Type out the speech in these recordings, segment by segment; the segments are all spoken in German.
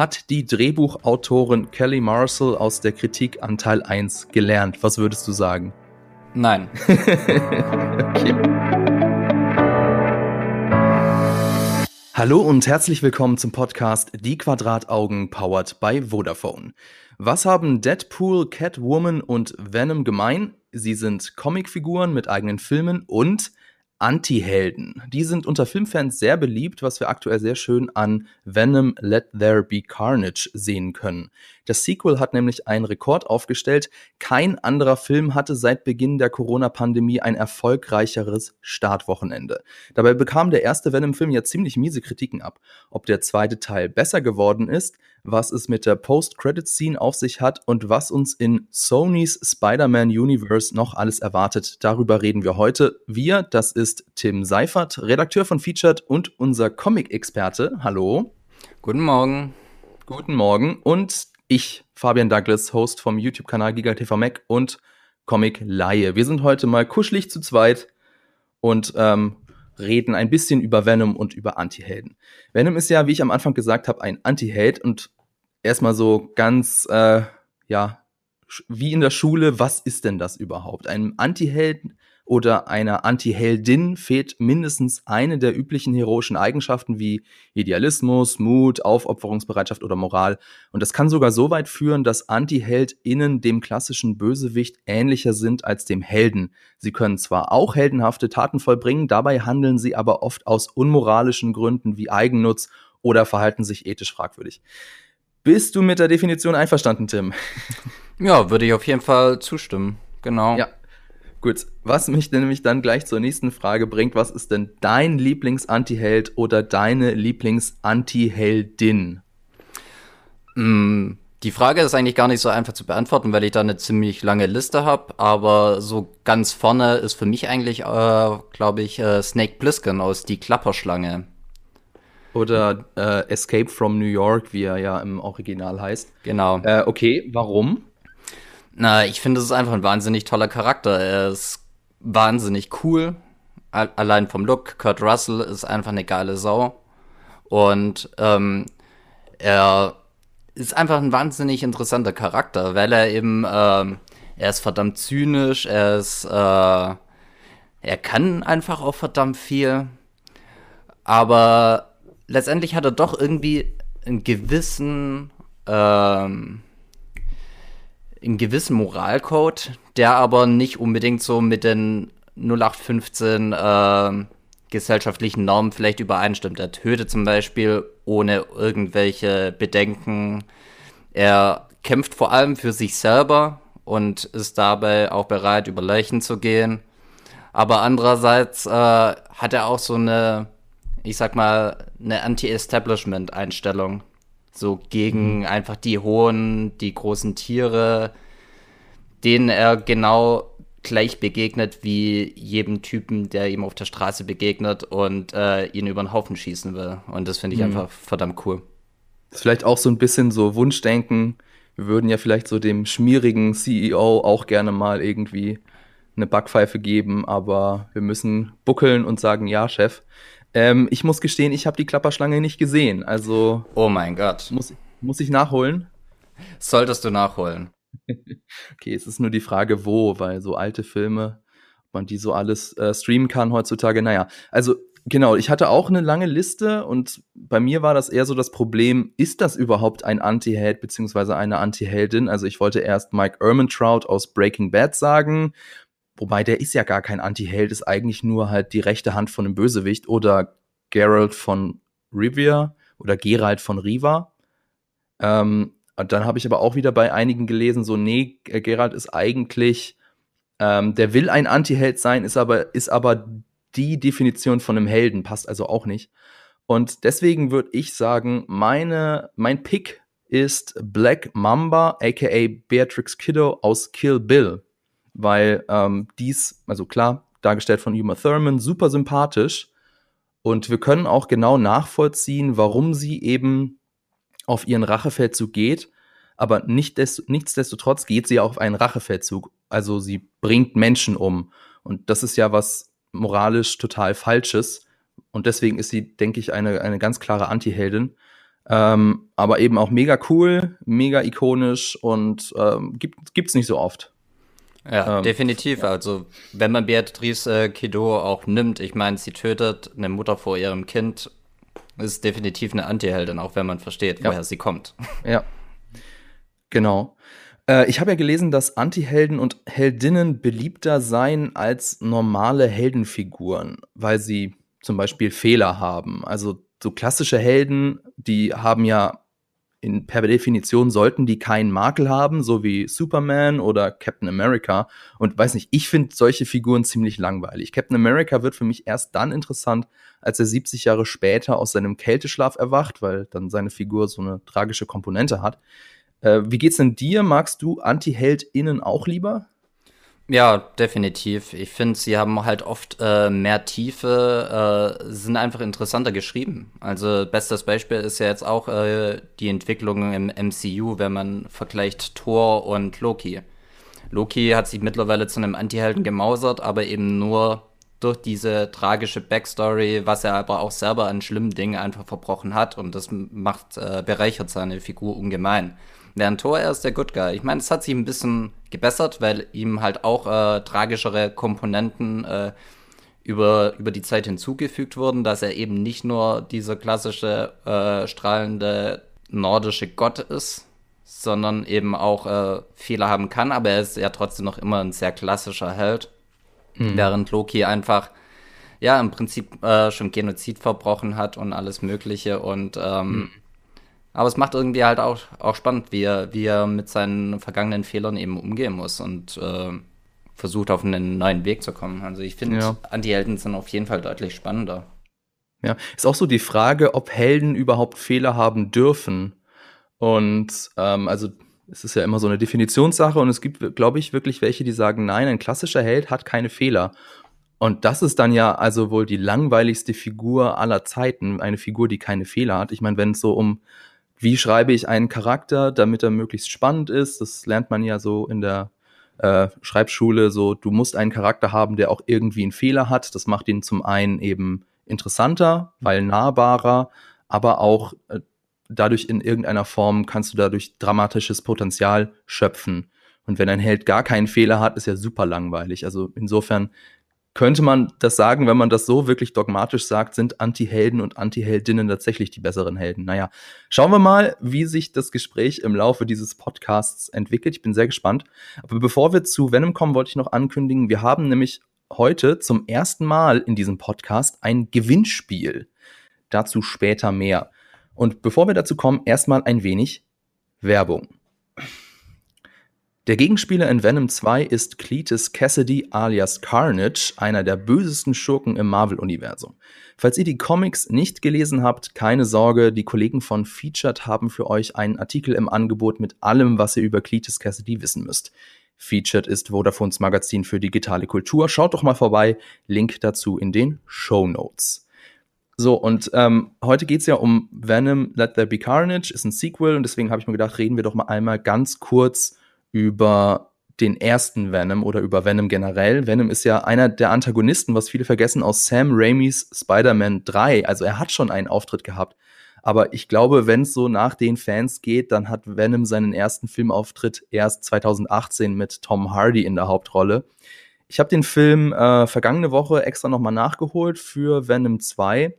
hat die Drehbuchautorin Kelly Marshall aus der Kritik an Teil 1 gelernt? Was würdest du sagen? Nein. okay. Hallo und herzlich willkommen zum Podcast Die Quadrataugen powered by Vodafone. Was haben Deadpool, Catwoman und Venom gemein? Sie sind Comicfiguren mit eigenen Filmen und Anti-Helden. Die sind unter Filmfans sehr beliebt, was wir aktuell sehr schön an Venom Let There Be Carnage sehen können. Das Sequel hat nämlich einen Rekord aufgestellt. Kein anderer Film hatte seit Beginn der Corona-Pandemie ein erfolgreicheres Startwochenende. Dabei bekam der erste Venom-Film ja ziemlich miese Kritiken ab. Ob der zweite Teil besser geworden ist, was es mit der Post-Credit-Scene auf sich hat und was uns in Sonys Spider-Man-Universe noch alles erwartet. Darüber reden wir heute. Wir, das ist Tim Seifert, Redakteur von Featured und unser Comic-Experte. Hallo. Guten Morgen. Guten Morgen. Und ich, Fabian Douglas, Host vom YouTube-Kanal GigaTV Mac und Comic Laie. Wir sind heute mal kuschelig zu zweit und ähm, reden ein bisschen über Venom und über Anti-Helden. Venom ist ja, wie ich am Anfang gesagt habe, ein Anti-Held und erstmal so ganz, äh, ja, wie in der Schule, was ist denn das überhaupt? Ein Anti-Held oder einer Anti-Heldin fehlt mindestens eine der üblichen heroischen Eigenschaften wie Idealismus, Mut, Aufopferungsbereitschaft oder Moral. Und das kann sogar so weit führen, dass Anti-HeldInnen dem klassischen Bösewicht ähnlicher sind als dem Helden. Sie können zwar auch heldenhafte Taten vollbringen, dabei handeln sie aber oft aus unmoralischen Gründen wie Eigennutz oder verhalten sich ethisch fragwürdig. Bist du mit der Definition einverstanden, Tim? Ja, würde ich auf jeden Fall zustimmen. Genau. Ja, Gut, was mich nämlich dann gleich zur nächsten Frage bringt, was ist denn dein Lieblings-Anti-Held oder deine Lieblings-Anti-Heldin? Mm, die Frage ist eigentlich gar nicht so einfach zu beantworten, weil ich da eine ziemlich lange Liste habe, aber so ganz vorne ist für mich eigentlich, äh, glaube ich, äh, Snake Plissken aus Die Klapperschlange. Oder äh, Escape from New York, wie er ja im Original heißt. Genau. Äh, okay, warum? Na, ich finde, es ist einfach ein wahnsinnig toller Charakter. Er ist wahnsinnig cool. Allein vom Look. Kurt Russell ist einfach eine geile Sau. Und ähm, er ist einfach ein wahnsinnig interessanter Charakter, weil er eben, ähm, er ist verdammt zynisch, er ist, äh, er kann einfach auch verdammt viel. Aber letztendlich hat er doch irgendwie einen gewissen, ähm, einen gewissen Moralcode, der aber nicht unbedingt so mit den 0815 äh, gesellschaftlichen Normen vielleicht übereinstimmt. Er tötet zum Beispiel ohne irgendwelche Bedenken. Er kämpft vor allem für sich selber und ist dabei auch bereit, über Leichen zu gehen. Aber andererseits äh, hat er auch so eine, ich sag mal, eine Anti-Establishment-Einstellung. So gegen mhm. einfach die hohen, die großen Tiere, denen er genau gleich begegnet wie jedem Typen, der ihm auf der Straße begegnet und äh, ihn über den Haufen schießen will. Und das finde ich mhm. einfach verdammt cool. Das ist vielleicht auch so ein bisschen so Wunschdenken. Wir würden ja vielleicht so dem schmierigen CEO auch gerne mal irgendwie eine Backpfeife geben, aber wir müssen buckeln und sagen, ja, Chef. Ähm, ich muss gestehen, ich habe die Klapperschlange nicht gesehen. Also. Oh mein Gott. Muss, muss ich nachholen? Solltest du nachholen. okay, es ist nur die Frage, wo, weil so alte Filme, ob man die so alles äh, streamen kann heutzutage, naja. Also genau, ich hatte auch eine lange Liste und bei mir war das eher so das Problem, ist das überhaupt ein Anti-Held beziehungsweise eine Anti-Heldin? Also ich wollte erst Mike Ehrmantraut aus Breaking Bad sagen, Wobei der ist ja gar kein Anti-Held, ist eigentlich nur halt die rechte Hand von einem Bösewicht oder Geralt von Rivia oder Geralt von Riva. Ähm, dann habe ich aber auch wieder bei einigen gelesen, so, nee, Geralt ist eigentlich, ähm, der will ein Anti-Held sein, ist aber, ist aber die Definition von einem Helden, passt also auch nicht. Und deswegen würde ich sagen, meine, mein Pick ist Black Mamba, aka Beatrix Kiddo aus Kill Bill weil ähm, dies, also klar, dargestellt von Uma Thurman, super sympathisch. Und wir können auch genau nachvollziehen, warum sie eben auf ihren Rachefeldzug geht. Aber nicht desto, nichtsdestotrotz geht sie auf einen Rachefeldzug. Also sie bringt Menschen um. Und das ist ja was moralisch total Falsches. Und deswegen ist sie, denke ich, eine, eine ganz klare Anti-Heldin. Ähm, aber eben auch mega cool, mega ikonisch und ähm, gibt es nicht so oft. Ja, ähm, definitiv. Ja. Also, wenn man Beatrice äh, Kido auch nimmt, ich meine, sie tötet eine Mutter vor ihrem Kind, ist definitiv eine Antiheldin, auch wenn man versteht, ja. woher sie kommt. Ja, genau. Äh, ich habe ja gelesen, dass Antihelden und Heldinnen beliebter seien als normale Heldenfiguren, weil sie zum Beispiel Fehler haben. Also so klassische Helden, die haben ja in, per Definition sollten die keinen Makel haben, so wie Superman oder Captain America. Und weiß nicht, ich finde solche Figuren ziemlich langweilig. Captain America wird für mich erst dann interessant, als er 70 Jahre später aus seinem Kälteschlaf erwacht, weil dann seine Figur so eine tragische Komponente hat. Äh, wie geht's denn dir? Magst du Anti-HeldInnen auch lieber? Ja, definitiv. Ich finde, sie haben halt oft äh, mehr Tiefe, äh, sind einfach interessanter geschrieben. Also bestes Beispiel ist ja jetzt auch äh, die Entwicklung im MCU, wenn man vergleicht Thor und Loki. Loki hat sich mittlerweile zu einem Antihelden gemausert, aber eben nur durch diese tragische Backstory, was er aber auch selber an schlimmen Dingen einfach verbrochen hat und das macht äh, bereichert seine Figur ungemein. Während Thor er ist der Good Guy. Ich meine, es hat sich ein bisschen gebessert, weil ihm halt auch äh, tragischere Komponenten äh, über, über die Zeit hinzugefügt wurden, dass er eben nicht nur dieser klassische äh, strahlende nordische Gott ist, sondern eben auch äh, Fehler haben kann, aber er ist ja trotzdem noch immer ein sehr klassischer Held. Mhm. Während Loki einfach ja im Prinzip äh, schon Genozid verbrochen hat und alles Mögliche und ähm, mhm. Aber es macht irgendwie halt auch, auch spannend, wie er, wie er mit seinen vergangenen Fehlern eben umgehen muss und äh, versucht, auf einen neuen Weg zu kommen. Also ich finde, ja. Anti-Helden sind auf jeden Fall deutlich spannender. Ja, ist auch so die Frage, ob Helden überhaupt Fehler haben dürfen. Und ähm, also es ist ja immer so eine Definitionssache und es gibt, glaube ich, wirklich welche, die sagen, nein, ein klassischer Held hat keine Fehler. Und das ist dann ja also wohl die langweiligste Figur aller Zeiten, eine Figur, die keine Fehler hat. Ich meine, wenn es so um wie schreibe ich einen Charakter, damit er möglichst spannend ist. Das lernt man ja so in der äh, Schreibschule. So, du musst einen Charakter haben, der auch irgendwie einen Fehler hat. Das macht ihn zum einen eben interessanter, weil nahbarer, aber auch äh, dadurch in irgendeiner Form kannst du dadurch dramatisches Potenzial schöpfen. Und wenn ein Held gar keinen Fehler hat, ist ja super langweilig. Also insofern könnte man das sagen, wenn man das so wirklich dogmatisch sagt, sind Anti-Helden und Anti-Heldinnen tatsächlich die besseren Helden. Naja, schauen wir mal, wie sich das Gespräch im Laufe dieses Podcasts entwickelt. Ich bin sehr gespannt. Aber bevor wir zu Venom kommen, wollte ich noch ankündigen, wir haben nämlich heute zum ersten Mal in diesem Podcast ein Gewinnspiel. Dazu später mehr. Und bevor wir dazu kommen, erstmal ein wenig Werbung. Der Gegenspieler in Venom 2 ist Cletus Cassidy alias Carnage, einer der bösesten Schurken im Marvel-Universum. Falls ihr die Comics nicht gelesen habt, keine Sorge, die Kollegen von Featured haben für euch einen Artikel im Angebot mit allem, was ihr über Cletus Cassidy wissen müsst. Featured ist Vodafones Magazin für digitale Kultur. Schaut doch mal vorbei. Link dazu in den Show Notes. So, und ähm, heute geht's ja um Venom Let There Be Carnage, ist ein Sequel und deswegen habe ich mir gedacht, reden wir doch mal einmal ganz kurz über den ersten Venom oder über Venom generell. Venom ist ja einer der Antagonisten, was viele vergessen, aus Sam Raimis Spider-Man 3. Also er hat schon einen Auftritt gehabt. Aber ich glaube, wenn es so nach den Fans geht, dann hat Venom seinen ersten Filmauftritt erst 2018 mit Tom Hardy in der Hauptrolle. Ich habe den Film äh, vergangene Woche extra nochmal nachgeholt für Venom 2.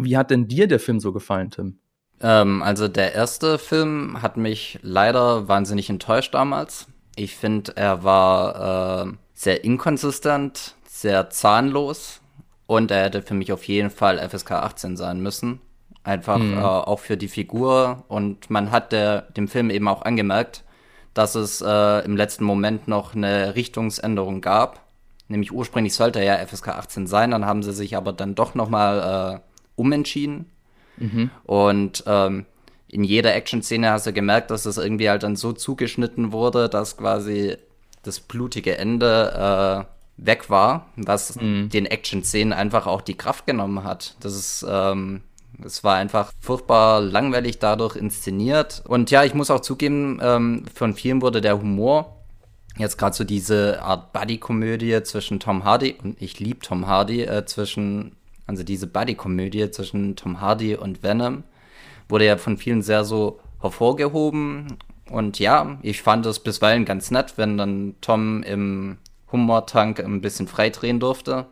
Wie hat denn dir der Film so gefallen, Tim? Ähm, also der erste Film hat mich leider wahnsinnig enttäuscht damals. Ich finde, er war äh, sehr inkonsistent, sehr zahnlos und er hätte für mich auf jeden Fall FSK 18 sein müssen. Einfach mhm. äh, auch für die Figur und man hat der, dem Film eben auch angemerkt, dass es äh, im letzten Moment noch eine Richtungsänderung gab. Nämlich ursprünglich sollte er ja FSK 18 sein, dann haben sie sich aber dann doch nochmal äh, umentschieden Mhm. Und ähm, in jeder Action-Szene hast du gemerkt, dass das irgendwie halt dann so zugeschnitten wurde, dass quasi das blutige Ende äh, weg war, was mhm. den Action-Szenen einfach auch die Kraft genommen hat. Das ist, ähm, es war einfach furchtbar langweilig dadurch inszeniert. Und ja, ich muss auch zugeben, ähm, von vielen wurde der Humor jetzt gerade so diese Art Buddy-Komödie zwischen Tom Hardy und ich liebe Tom Hardy, äh, zwischen also diese Buddy-Komödie zwischen Tom Hardy und Venom, wurde ja von vielen sehr so hervorgehoben. Und ja, ich fand es bisweilen ganz nett, wenn dann Tom im Hummertank ein bisschen freidrehen durfte.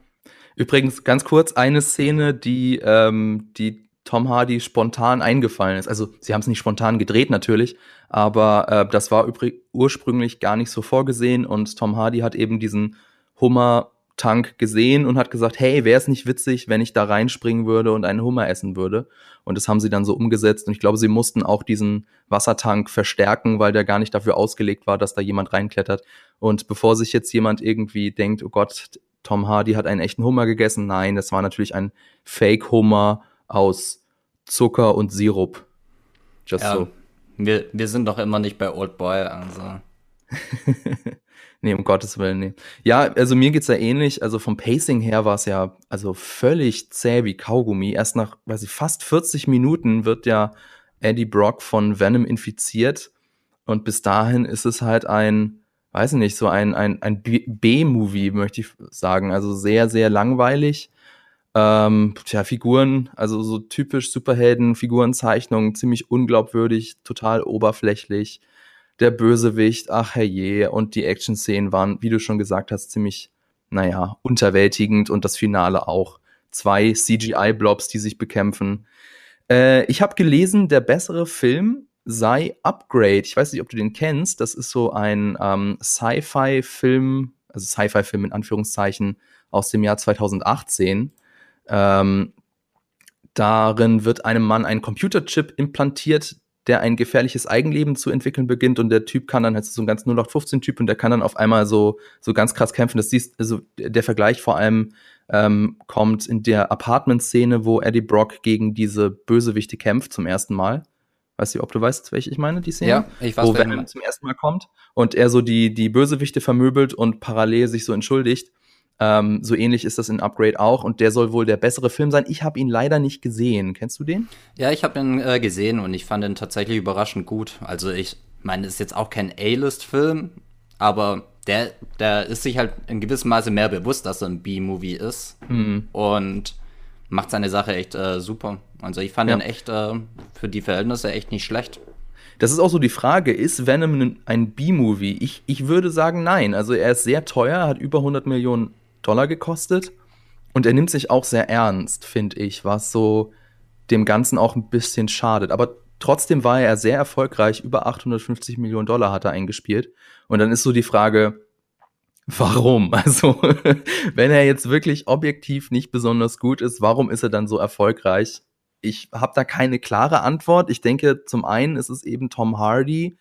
Übrigens, ganz kurz, eine Szene, die, ähm, die Tom Hardy spontan eingefallen ist. Also, sie haben es nicht spontan gedreht natürlich, aber äh, das war ursprünglich gar nicht so vorgesehen und Tom Hardy hat eben diesen Hummer-Tank gesehen und hat gesagt, hey, wäre es nicht witzig, wenn ich da reinspringen würde und einen Hummer essen würde? Und das haben sie dann so umgesetzt und ich glaube, sie mussten auch diesen Wassertank verstärken, weil der gar nicht dafür ausgelegt war, dass da jemand reinklettert. Und bevor sich jetzt jemand irgendwie denkt, oh Gott, Tom Hardy hat einen echten Hummer gegessen. Nein, das war natürlich ein Fake-Hummer aus Zucker und Sirup. Just ja, so. Wir, wir sind doch immer nicht bei Old Boy, also. nee, um Gottes Willen, nee. Ja, also mir geht's ja ähnlich. Also vom Pacing her war es ja also völlig zäh wie Kaugummi. Erst nach, weiß ich, fast 40 Minuten wird ja Eddie Brock von Venom infiziert. Und bis dahin ist es halt ein, weiß ich nicht, so ein, ein, ein B-Movie, möchte ich sagen. Also sehr, sehr langweilig. Ähm, tja, Figuren, also so typisch Superhelden, Figurenzeichnungen, ziemlich unglaubwürdig, total oberflächlich. Der Bösewicht, ach herrje, und die Action-Szenen waren, wie du schon gesagt hast, ziemlich, naja, unterwältigend und das Finale auch. Zwei CGI-Blobs, die sich bekämpfen. Äh, ich habe gelesen, der bessere Film sei Upgrade. Ich weiß nicht, ob du den kennst. Das ist so ein ähm, Sci-Fi-Film, also Sci-Fi-Film in Anführungszeichen aus dem Jahr 2018. Ähm, darin wird einem Mann ein Computerchip implantiert, der ein gefährliches Eigenleben zu entwickeln beginnt und der Typ kann dann, halt so ein ganz 0815-Typ und der kann dann auf einmal so, so ganz krass kämpfen. Das siehst, also der Vergleich vor allem ähm, kommt in der Apartment-Szene, wo Eddie Brock gegen diese Bösewichte kämpft zum ersten Mal. Weißt du, ob du weißt, welche ich meine, die Szene? Ja, ich weiß, Wo Venom zum ersten Mal kommt und er so die, die Bösewichte vermöbelt und parallel sich so entschuldigt. Ähm, so ähnlich ist das in Upgrade auch und der soll wohl der bessere Film sein. Ich habe ihn leider nicht gesehen. Kennst du den? Ja, ich habe ihn äh, gesehen und ich fand ihn tatsächlich überraschend gut. Also ich meine, es ist jetzt auch kein A-List-Film, aber der, der ist sich halt in gewissem Maße mehr bewusst, dass er ein B-Movie ist. Mhm. Und macht seine Sache echt äh, super. Also ich fand ja. ihn echt äh, für die Verhältnisse echt nicht schlecht. Das ist auch so die Frage, ist Venom ein B-Movie? Ich, ich würde sagen nein. Also er ist sehr teuer, hat über 100 Millionen Dollar gekostet und er nimmt sich auch sehr ernst, finde ich, was so dem Ganzen auch ein bisschen schadet. Aber trotzdem war er sehr erfolgreich, über 850 Millionen Dollar hat er eingespielt. Und dann ist so die Frage, warum? Also, wenn er jetzt wirklich objektiv nicht besonders gut ist, warum ist er dann so erfolgreich? Ich habe da keine klare Antwort. Ich denke, zum einen ist es eben Tom Hardy.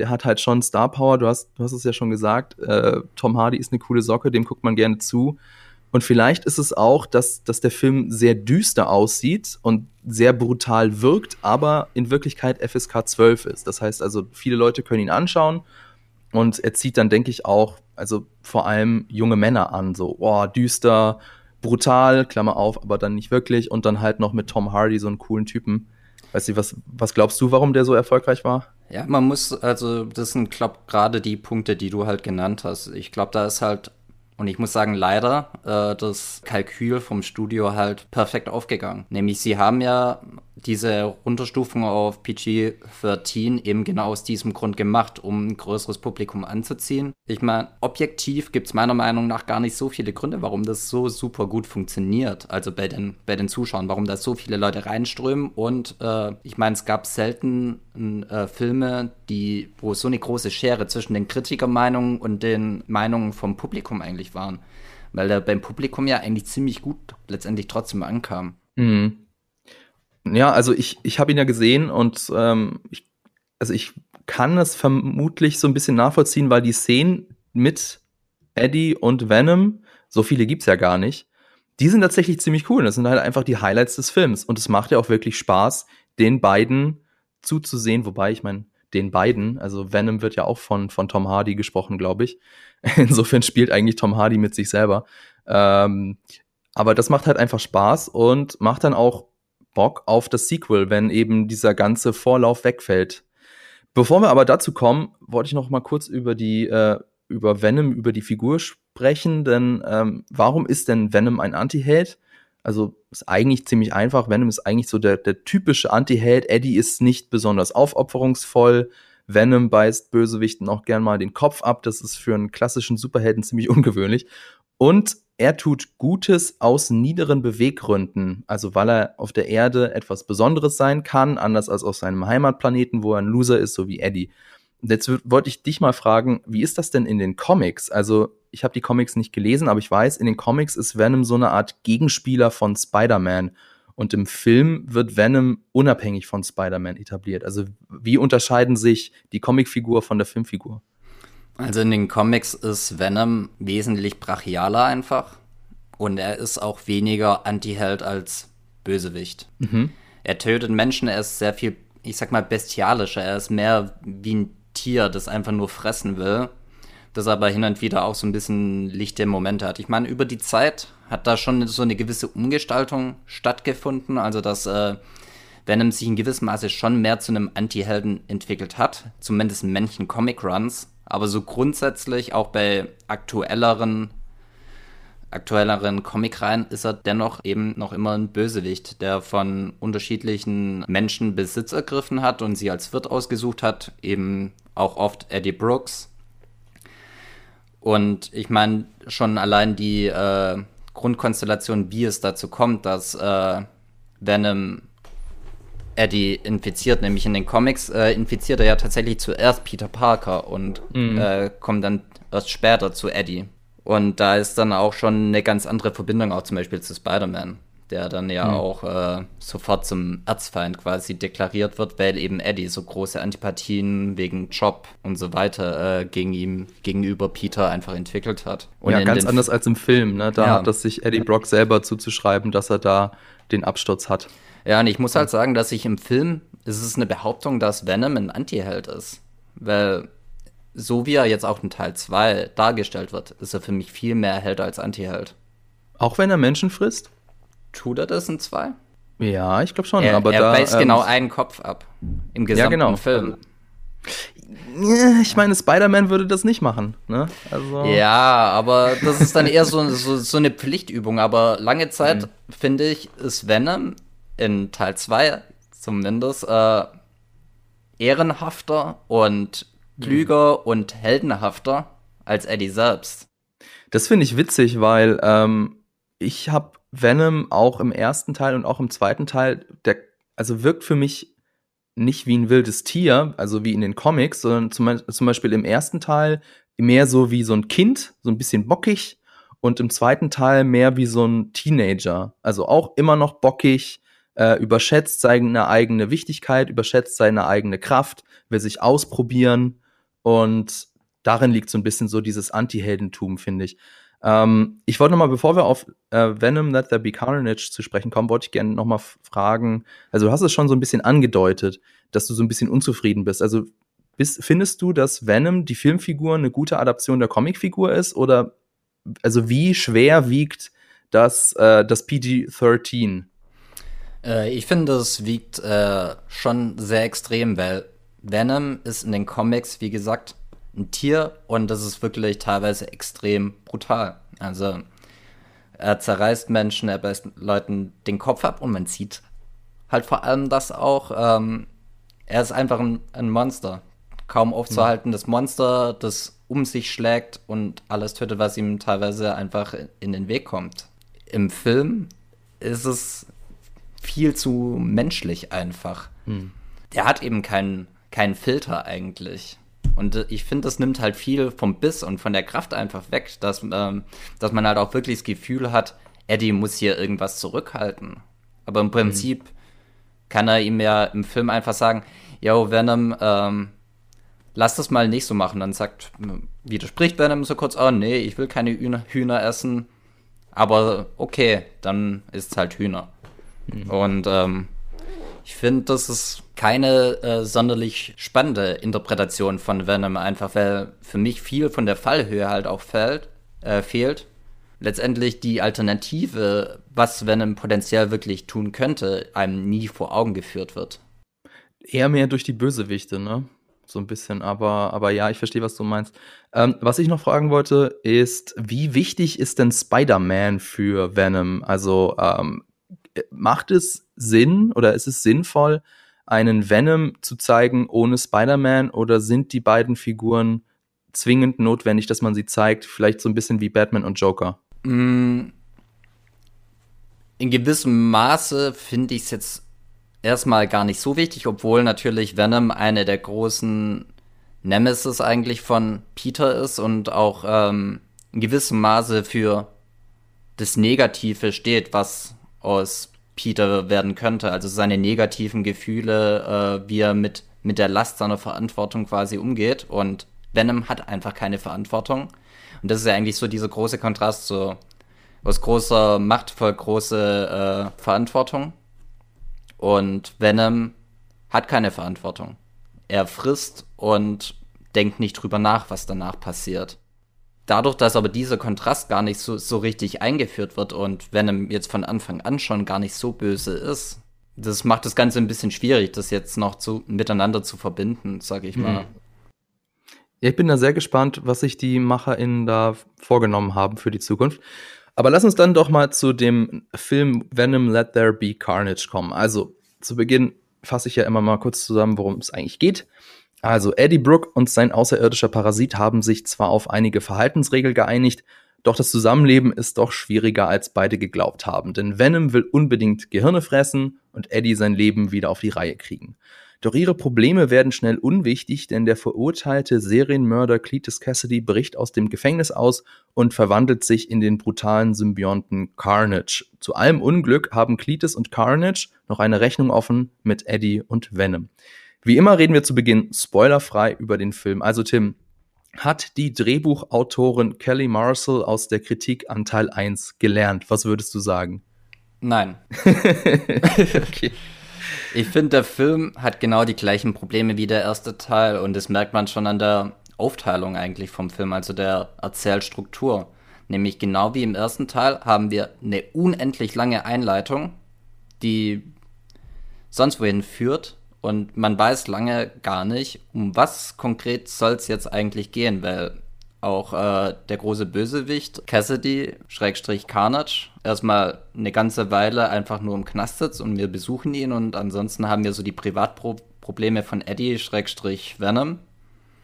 Der hat halt schon Star Power. Du hast, du hast es ja schon gesagt. Äh, Tom Hardy ist eine coole Socke, dem guckt man gerne zu. Und vielleicht ist es auch, dass, dass der Film sehr düster aussieht und sehr brutal wirkt, aber in Wirklichkeit FSK 12 ist. Das heißt also, viele Leute können ihn anschauen und er zieht dann, denke ich, auch, also vor allem junge Männer an, so, oh, düster, brutal, Klammer auf, aber dann nicht wirklich. Und dann halt noch mit Tom Hardy, so einen coolen Typen. Weißt du, was, was glaubst du, warum der so erfolgreich war? Ja, man muss, also, das sind, glaub, gerade die Punkte, die du halt genannt hast. Ich glaube, da ist halt und ich muss sagen, leider, äh, das Kalkül vom Studio halt perfekt aufgegangen. Nämlich, sie haben ja diese Runterstufung auf PG-13 eben genau aus diesem Grund gemacht, um ein größeres Publikum anzuziehen. Ich meine, objektiv gibt es meiner Meinung nach gar nicht so viele Gründe, warum das so super gut funktioniert. Also bei den, bei den Zuschauern, warum da so viele Leute reinströmen. Und äh, ich meine, es gab selten äh, Filme, die, wo so eine große Schere zwischen den Kritikermeinungen und den Meinungen vom Publikum eigentlich waren. Weil der beim Publikum ja eigentlich ziemlich gut letztendlich trotzdem ankam. Mhm. Ja, also ich, ich habe ihn ja gesehen und ähm, ich, also ich kann es vermutlich so ein bisschen nachvollziehen, weil die Szenen mit Eddie und Venom, so viele gibt's ja gar nicht, die sind tatsächlich ziemlich cool. Das sind halt einfach die Highlights des Films. Und es macht ja auch wirklich Spaß, den beiden zuzusehen, wobei ich meine, den beiden, also Venom wird ja auch von, von Tom Hardy gesprochen, glaube ich. Insofern spielt eigentlich Tom Hardy mit sich selber. Ähm, aber das macht halt einfach Spaß und macht dann auch Bock auf das Sequel, wenn eben dieser ganze Vorlauf wegfällt. Bevor wir aber dazu kommen, wollte ich noch mal kurz über die äh, über Venom, über die Figur sprechen, denn ähm, warum ist denn Venom ein Anti-Held? Also ist eigentlich ziemlich einfach. Venom ist eigentlich so der, der typische Anti-Held. Eddie ist nicht besonders aufopferungsvoll. Venom beißt Bösewichten auch gern mal den Kopf ab. Das ist für einen klassischen Superhelden ziemlich ungewöhnlich. Und er tut Gutes aus niederen Beweggründen. Also weil er auf der Erde etwas Besonderes sein kann, anders als auf seinem Heimatplaneten, wo er ein Loser ist, so wie Eddie. Jetzt wollte ich dich mal fragen, wie ist das denn in den Comics? Also ich habe die Comics nicht gelesen, aber ich weiß, in den Comics ist Venom so eine Art Gegenspieler von Spider-Man. Und im Film wird Venom unabhängig von Spider-Man etabliert. Also wie unterscheiden sich die Comicfigur von der Filmfigur? Also in den Comics ist Venom wesentlich brachialer einfach. Und er ist auch weniger Anti-Held als Bösewicht. Mhm. Er tötet Menschen, er ist sehr viel, ich sag mal, bestialischer. Er ist mehr wie ein Tier, das einfach nur fressen will, das aber hin und wieder auch so ein bisschen lichte Momente hat. Ich meine, über die Zeit hat da schon so eine gewisse Umgestaltung stattgefunden, also dass äh, Venom sich in gewissem Maße schon mehr zu einem Anti-Helden entwickelt hat, zumindest in manchen Comic-Runs, aber so grundsätzlich auch bei aktuelleren aktuelleren Comicreihen ist er dennoch eben noch immer ein Bösewicht, der von unterschiedlichen Menschen Besitz ergriffen hat und sie als Wirt ausgesucht hat, eben auch oft Eddie Brooks. Und ich meine, schon allein die äh, Grundkonstellation, wie es dazu kommt, dass äh, Venom Eddie infiziert, nämlich in den Comics äh, infiziert er ja tatsächlich zuerst Peter Parker und mhm. äh, kommt dann erst später zu Eddie. Und da ist dann auch schon eine ganz andere Verbindung auch zum Beispiel zu Spider-Man der dann ja mhm. auch äh, sofort zum Erzfeind quasi deklariert wird, weil eben Eddie so große Antipathien wegen Job und so weiter äh, gegen ihm gegenüber Peter einfach entwickelt hat. Und ja, ganz anders als im Film. Ne? Da ja. hat es sich Eddie Brock selber zuzuschreiben, dass er da den Absturz hat. Ja, und ich muss halt sagen, dass ich im Film ist es eine Behauptung, dass Venom ein Anti-Held ist, weil so wie er jetzt auch in Teil 2 dargestellt wird, ist er für mich viel mehr Held als Anti-Held. Auch wenn er Menschen frisst? Tut er das in zwei? Ja, ich glaube schon. Er, aber er da, beißt ähm, genau einen Kopf ab. Im gesamten ja, genau. Film. Ich meine, Spider-Man würde das nicht machen. Ne? Also ja, aber das ist dann eher so, so, so eine Pflichtübung. Aber lange Zeit, mhm. finde ich, ist Venom in Teil 2 zumindest äh, ehrenhafter und klüger mhm. und heldenhafter als Eddie selbst. Das finde ich witzig, weil ähm, ich habe Venom auch im ersten Teil und auch im zweiten Teil, der, also wirkt für mich nicht wie ein wildes Tier, also wie in den Comics, sondern zum, zum Beispiel im ersten Teil mehr so wie so ein Kind, so ein bisschen bockig und im zweiten Teil mehr wie so ein Teenager, also auch immer noch bockig, äh, überschätzt seine eigene Wichtigkeit, überschätzt seine eigene Kraft, will sich ausprobieren und darin liegt so ein bisschen so dieses Anti-Heldentum, finde ich. Ähm, ich wollte noch mal, bevor wir auf äh, Venom Let There Be Carnage zu sprechen kommen, wollte ich gerne noch mal fragen, also du hast es schon so ein bisschen angedeutet, dass du so ein bisschen unzufrieden bist. Also bist, findest du, dass Venom, die Filmfigur, eine gute Adaption der Comicfigur ist? Oder also wie schwer wiegt das, äh, das PG-13? Äh, ich finde, es wiegt äh, schon sehr extrem, weil Venom ist in den Comics, wie gesagt, ein Tier und das ist wirklich teilweise extrem brutal. Also er zerreißt Menschen, er beißt Leuten den Kopf ab und man sieht halt vor allem das auch. Ähm, er ist einfach ein, ein Monster. Kaum aufzuhaltendes Monster, das um sich schlägt und alles tötet, was ihm teilweise einfach in den Weg kommt. Im Film ist es viel zu menschlich einfach. Hm. Der hat eben keinen keinen Filter eigentlich. Und äh, ich finde, das nimmt halt viel vom Biss und von der Kraft einfach weg, dass, ähm, dass man halt auch wirklich das Gefühl hat, Eddie muss hier irgendwas zurückhalten. Aber im mhm. Prinzip mhm. kann er ihm ja im Film einfach sagen, yo, Venom, ähm, lass das mal nicht so machen. Dann sagt, widerspricht Venom so kurz, oh nee, ich will keine Hühner, Hühner essen. Aber okay, dann ist es halt Hühner. Mhm. Und ähm, ich finde, das ist keine äh, sonderlich spannende Interpretation von Venom, einfach weil für mich viel von der Fallhöhe halt auch fällt, äh, fehlt. Letztendlich die Alternative, was Venom potenziell wirklich tun könnte, einem nie vor Augen geführt wird. Eher mehr durch die Bösewichte, ne? so ein bisschen. Aber, aber ja, ich verstehe, was du meinst. Ähm, was ich noch fragen wollte, ist, wie wichtig ist denn Spider-Man für Venom? Also ähm, macht es Sinn oder ist es sinnvoll, einen Venom zu zeigen ohne Spider-Man oder sind die beiden Figuren zwingend notwendig, dass man sie zeigt? Vielleicht so ein bisschen wie Batman und Joker. Mm, in gewissem Maße finde ich es jetzt erstmal gar nicht so wichtig, obwohl natürlich Venom eine der großen Nemesis eigentlich von Peter ist und auch ähm, in gewissem Maße für das Negative steht, was aus Peter werden könnte. Also seine negativen Gefühle, äh, wie er mit, mit der Last seiner Verantwortung quasi umgeht. Und Venom hat einfach keine Verantwortung. Und das ist ja eigentlich so dieser große Kontrast, so aus großer Macht voll große äh, Verantwortung. Und Venom hat keine Verantwortung. Er frisst und denkt nicht drüber nach, was danach passiert. Dadurch, dass aber dieser Kontrast gar nicht so, so richtig eingeführt wird und Venom jetzt von Anfang an schon gar nicht so böse ist, das macht das Ganze ein bisschen schwierig, das jetzt noch zu, miteinander zu verbinden, sag ich mal. Hm. Ja, ich bin da sehr gespannt, was sich die MacherInnen da vorgenommen haben für die Zukunft. Aber lass uns dann doch mal zu dem Film Venom Let There Be Carnage kommen. Also zu Beginn fasse ich ja immer mal kurz zusammen, worum es eigentlich geht. Also Eddie Brooke und sein außerirdischer Parasit haben sich zwar auf einige Verhaltensregeln geeinigt, doch das Zusammenleben ist doch schwieriger, als beide geglaubt haben, denn Venom will unbedingt Gehirne fressen und Eddie sein Leben wieder auf die Reihe kriegen. Doch ihre Probleme werden schnell unwichtig, denn der verurteilte Serienmörder Cletus Cassidy bricht aus dem Gefängnis aus und verwandelt sich in den brutalen Symbionten Carnage. Zu allem Unglück haben Cletus und Carnage noch eine Rechnung offen mit Eddie und Venom. Wie immer reden wir zu Beginn spoilerfrei über den Film. Also Tim, hat die Drehbuchautorin Kelly Marshall aus der Kritik an Teil 1 gelernt? Was würdest du sagen? Nein. okay. Ich finde, der Film hat genau die gleichen Probleme wie der erste Teil und das merkt man schon an der Aufteilung eigentlich vom Film, also der Erzählstruktur. Nämlich genau wie im ersten Teil haben wir eine unendlich lange Einleitung, die sonst wohin führt und man weiß lange gar nicht, um was konkret soll es jetzt eigentlich gehen, weil auch äh, der große Bösewicht Cassidy, Schrägstrich Carnage, erstmal eine ganze Weile einfach nur im Knast sitzt und wir besuchen ihn und ansonsten haben wir so die Privatprobleme von Eddie, Schrägstrich Venom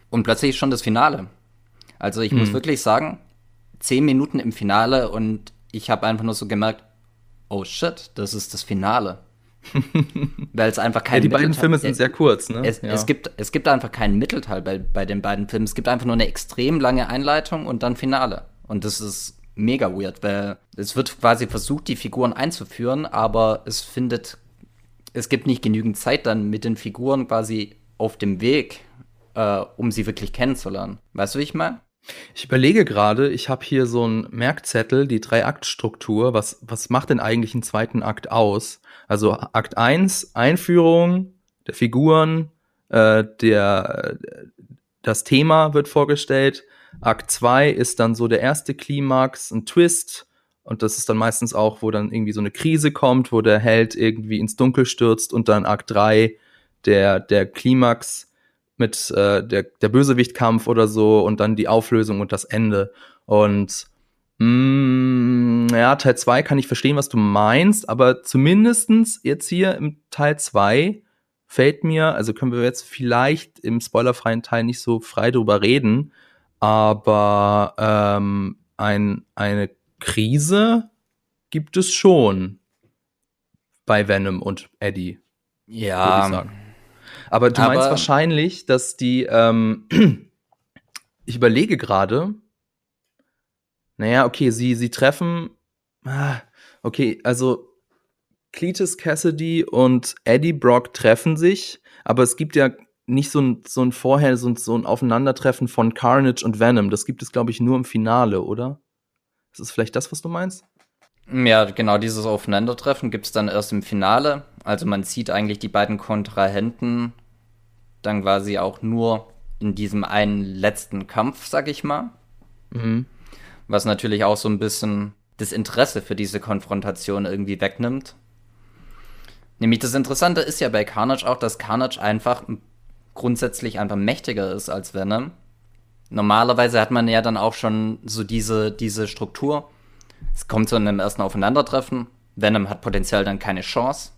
und plötzlich schon das Finale. Also ich hm. muss wirklich sagen, zehn Minuten im Finale und ich habe einfach nur so gemerkt, oh shit, das ist das Finale. Weil es einfach kein ja, Die beiden Filme sind sehr kurz, ne? Es, ja. es, gibt, es gibt einfach keinen Mittelteil bei, bei den beiden Filmen. Es gibt einfach nur eine extrem lange Einleitung und dann Finale. Und das ist mega weird, weil es wird quasi versucht, die Figuren einzuführen, aber es findet, es gibt nicht genügend Zeit dann mit den Figuren quasi auf dem Weg, äh, um sie wirklich kennenzulernen. Weißt du, wie ich meine? Ich überlege gerade, ich habe hier so einen Merkzettel, die Drei-Akt-Struktur. Was, was macht denn eigentlich einen zweiten Akt aus? Also Akt 1, Einführung der Figuren, äh, der, das Thema wird vorgestellt. Akt 2 ist dann so der erste Klimax, ein Twist. Und das ist dann meistens auch, wo dann irgendwie so eine Krise kommt, wo der Held irgendwie ins Dunkel stürzt und dann Akt 3 der, der Klimax mit äh, der, der Bösewichtkampf oder so und dann die Auflösung und das Ende. Und Mm, ja, Teil 2 kann ich verstehen, was du meinst, aber zumindestens jetzt hier im Teil 2 fällt mir, also können wir jetzt vielleicht im spoilerfreien Teil nicht so frei drüber reden, aber ähm, ein, eine Krise gibt es schon bei Venom und Eddie. Ja. Aber du aber meinst wahrscheinlich, dass die, ähm, ich überlege gerade, naja, okay, sie, sie treffen. Ah, okay, also Cletus Cassidy und Eddie Brock treffen sich, aber es gibt ja nicht so ein, so ein vorher, so ein, so ein Aufeinandertreffen von Carnage und Venom. Das gibt es, glaube ich, nur im Finale, oder? Ist das vielleicht das, was du meinst? Ja, genau, dieses Aufeinandertreffen gibt es dann erst im Finale. Also man sieht eigentlich die beiden Kontrahenten dann quasi auch nur in diesem einen letzten Kampf, sag ich mal. Mhm was natürlich auch so ein bisschen das Interesse für diese Konfrontation irgendwie wegnimmt. Nämlich das Interessante ist ja bei Carnage auch, dass Carnage einfach ein grundsätzlich einfach mächtiger ist als Venom. Normalerweise hat man ja dann auch schon so diese, diese Struktur. Es kommt zu einem ersten Aufeinandertreffen. Venom hat potenziell dann keine Chance.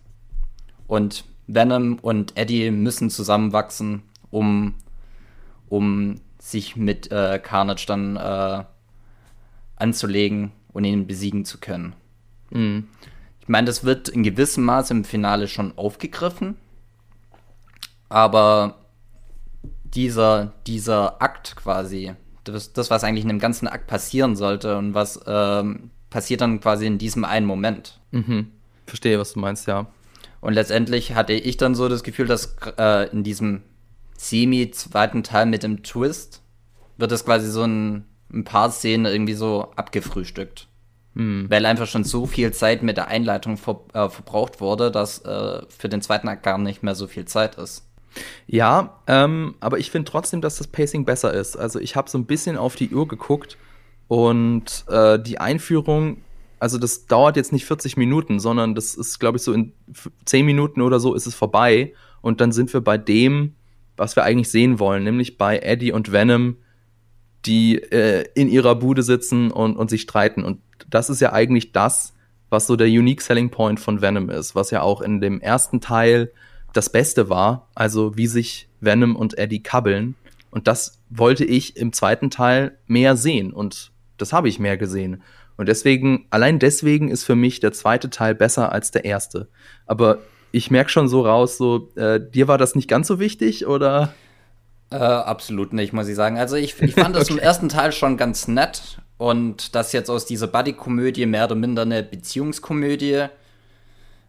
Und Venom und Eddie müssen zusammenwachsen, um, um sich mit äh, Carnage dann äh, anzulegen und ihn besiegen zu können. Mhm. Ich meine, das wird in gewissem Maße im Finale schon aufgegriffen, aber dieser, dieser Akt quasi, das, das, was eigentlich in dem ganzen Akt passieren sollte und was ähm, passiert dann quasi in diesem einen Moment. Mhm. Verstehe, was du meinst, ja. Und letztendlich hatte ich dann so das Gefühl, dass äh, in diesem semi-zweiten Teil mit dem Twist wird es quasi so ein, ein paar Szenen irgendwie so abgefrühstückt. Mhm. Weil einfach schon so viel Zeit mit der Einleitung ver äh, verbraucht wurde, dass äh, für den zweiten Akt gar nicht mehr so viel Zeit ist. Ja, ähm, aber ich finde trotzdem, dass das Pacing besser ist. Also ich habe so ein bisschen auf die Uhr geguckt und äh, die Einführung, also das dauert jetzt nicht 40 Minuten, sondern das ist, glaube ich, so in 10 Minuten oder so ist es vorbei. Und dann sind wir bei dem, was wir eigentlich sehen wollen, nämlich bei Eddie und Venom, die äh, in ihrer Bude sitzen und, und sich streiten. Und das ist ja eigentlich das, was so der Unique Selling Point von Venom ist, was ja auch in dem ersten Teil das Beste war, also wie sich Venom und Eddie kabbeln. Und das wollte ich im zweiten Teil mehr sehen und das habe ich mehr gesehen. Und deswegen, allein deswegen ist für mich der zweite Teil besser als der erste. Aber ich merke schon so raus, so, äh, dir war das nicht ganz so wichtig, oder? Äh, absolut nicht, muss ich sagen. Also ich, ich fand das okay. im ersten Teil schon ganz nett. Und dass jetzt aus dieser Buddy-Komödie mehr oder minder eine Beziehungskomödie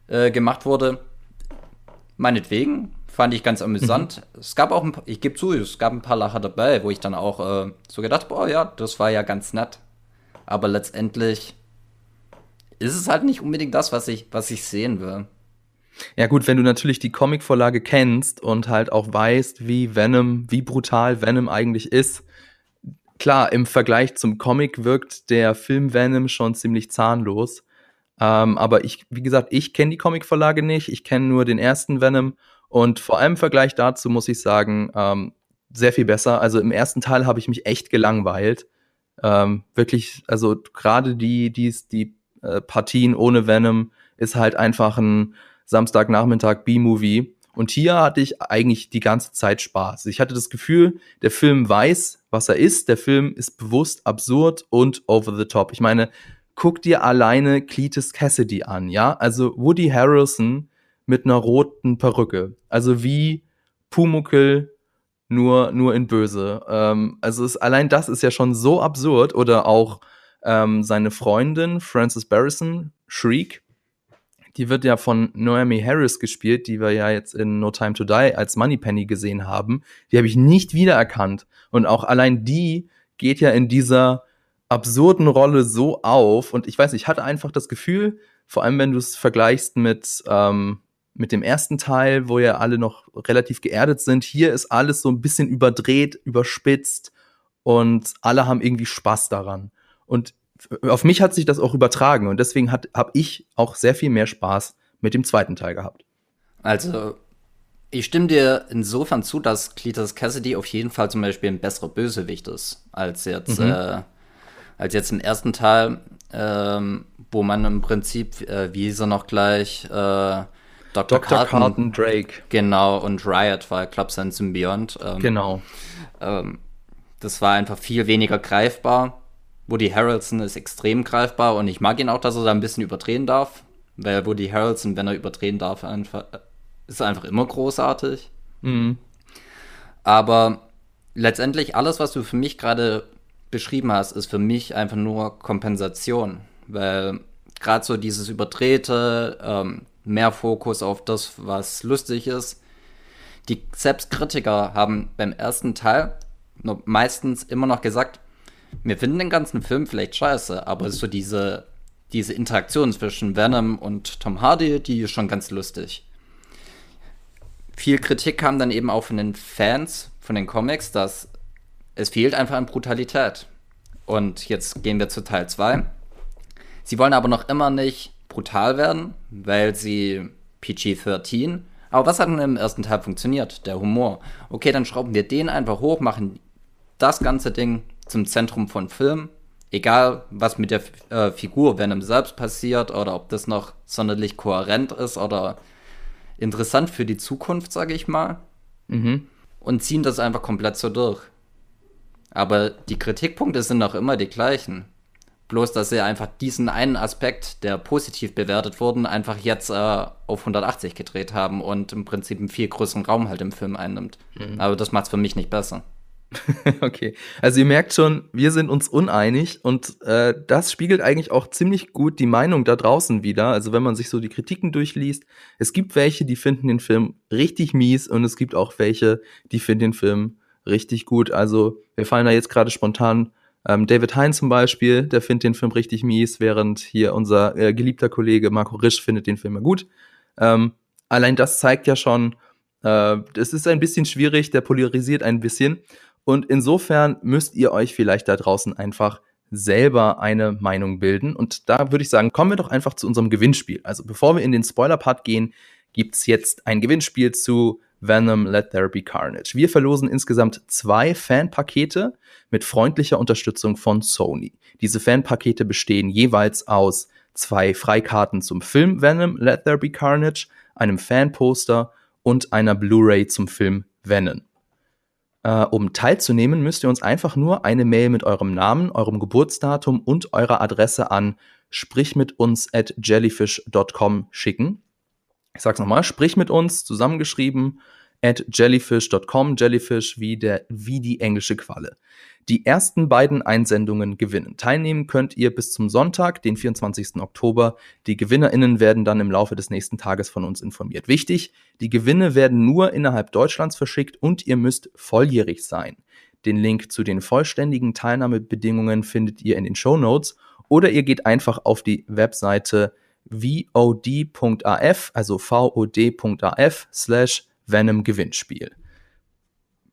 äh, gemacht wurde, meinetwegen, fand ich ganz amüsant. Mhm. Es gab auch ein paar, ich gebe zu, es gab ein paar Lacher dabei, wo ich dann auch äh, so gedacht, boah, ja, das war ja ganz nett. Aber letztendlich ist es halt nicht unbedingt das, was ich, was ich sehen will. Ja gut, wenn du natürlich die Comicvorlage kennst und halt auch weißt, wie Venom, wie brutal Venom eigentlich ist, klar, im Vergleich zum Comic wirkt der Film Venom schon ziemlich zahnlos. Ähm, aber ich, wie gesagt, ich kenne die Comicvorlage nicht, ich kenne nur den ersten Venom und vor allem im Vergleich dazu muss ich sagen, ähm, sehr viel besser. Also im ersten Teil habe ich mich echt gelangweilt. Ähm, wirklich, also gerade die, die, die äh, Partien ohne Venom ist halt einfach ein Samstagnachmittag B-Movie. Und hier hatte ich eigentlich die ganze Zeit Spaß. Ich hatte das Gefühl, der Film weiß, was er ist. Der Film ist bewusst absurd und over the top. Ich meine, guck dir alleine Cletus Cassidy an, ja? Also Woody Harrelson mit einer roten Perücke. Also wie Pumuckel nur, nur in böse. Ähm, also es, allein das ist ja schon so absurd. Oder auch ähm, seine Freundin, Frances Barrison, Shriek, die wird ja von Noemi Harris gespielt, die wir ja jetzt in No Time to Die als Moneypenny gesehen haben. Die habe ich nicht wiedererkannt. Und auch allein die geht ja in dieser absurden Rolle so auf. Und ich weiß, ich hatte einfach das Gefühl, vor allem wenn du es vergleichst mit, ähm, mit dem ersten Teil, wo ja alle noch relativ geerdet sind, hier ist alles so ein bisschen überdreht, überspitzt und alle haben irgendwie Spaß daran. Und auf mich hat sich das auch übertragen und deswegen habe ich auch sehr viel mehr Spaß mit dem zweiten Teil gehabt. Also, ich stimme dir insofern zu, dass Cletus Cassidy auf jeden Fall zum Beispiel ein besserer Bösewicht ist, als jetzt, mhm. äh, als jetzt im ersten Teil, ähm, wo man im Prinzip, äh, wie hieß er noch gleich, äh, Dr. Dr. Carton, Carton, Drake. Genau, und Riot war Club Sense Beyond. Ähm, genau. Ähm, das war einfach viel weniger greifbar. Woody Harrelson ist extrem greifbar und ich mag ihn auch, dass er da ein bisschen überdrehen darf, weil Woody Harrelson, wenn er überdrehen darf, einfach, ist einfach immer großartig. Mhm. Aber letztendlich alles, was du für mich gerade beschrieben hast, ist für mich einfach nur Kompensation, weil gerade so dieses überdrehte, ähm, mehr Fokus auf das, was lustig ist. Die Selbstkritiker haben beim ersten Teil meistens immer noch gesagt, wir finden den ganzen Film vielleicht scheiße, aber so diese, diese Interaktion zwischen Venom und Tom Hardy, die ist schon ganz lustig. Viel Kritik kam dann eben auch von den Fans von den Comics, dass es fehlt einfach an Brutalität. Und jetzt gehen wir zu Teil 2. Sie wollen aber noch immer nicht brutal werden, weil sie PG-13, Aber was hat denn im ersten Teil funktioniert? Der Humor. Okay, dann schrauben wir den einfach hoch, machen das ganze Ding zum Zentrum von Film. Egal, was mit der äh, Figur Venom selbst passiert oder ob das noch sonderlich kohärent ist oder interessant für die Zukunft, sage ich mal. Mhm. Und ziehen das einfach komplett so durch. Aber die Kritikpunkte sind noch immer die gleichen. Bloß, dass sie einfach diesen einen Aspekt, der positiv bewertet wurden, einfach jetzt äh, auf 180 gedreht haben und im Prinzip einen viel größeren Raum halt im Film einnimmt. Mhm. Aber das macht es für mich nicht besser. okay, also ihr merkt schon, wir sind uns uneinig und äh, das spiegelt eigentlich auch ziemlich gut die Meinung da draußen wieder. Also wenn man sich so die Kritiken durchliest, es gibt welche, die finden den Film richtig mies und es gibt auch welche, die finden den Film richtig gut. Also wir fallen da jetzt gerade spontan ähm, David Hein zum Beispiel, der findet den Film richtig mies, während hier unser äh, geliebter Kollege Marco Risch findet den Film ja gut. Ähm, allein das zeigt ja schon, äh, es ist ein bisschen schwierig, der polarisiert ein bisschen. Und insofern müsst ihr euch vielleicht da draußen einfach selber eine Meinung bilden. Und da würde ich sagen, kommen wir doch einfach zu unserem Gewinnspiel. Also bevor wir in den Spoiler-Part gehen, gibt's jetzt ein Gewinnspiel zu Venom Let There Be Carnage. Wir verlosen insgesamt zwei Fanpakete mit freundlicher Unterstützung von Sony. Diese Fanpakete bestehen jeweils aus zwei Freikarten zum Film Venom Let There Be Carnage, einem Fanposter und einer Blu-ray zum Film Venom. Äh, um teilzunehmen, müsst ihr uns einfach nur eine Mail mit eurem Namen, eurem Geburtsdatum und eurer Adresse an sprich mit uns at jellyfish.com schicken. Ich sag's nochmal, sprich mit uns, zusammengeschrieben, at jellyfish.com, jellyfish wie, der, wie die englische Qualle. Die ersten beiden Einsendungen gewinnen. Teilnehmen könnt ihr bis zum Sonntag, den 24. Oktober. Die GewinnerInnen werden dann im Laufe des nächsten Tages von uns informiert. Wichtig, die Gewinne werden nur innerhalb Deutschlands verschickt und ihr müsst volljährig sein. Den Link zu den vollständigen Teilnahmebedingungen findet ihr in den Show Notes oder ihr geht einfach auf die Webseite vod.af, also vod.af slash Venom Gewinnspiel.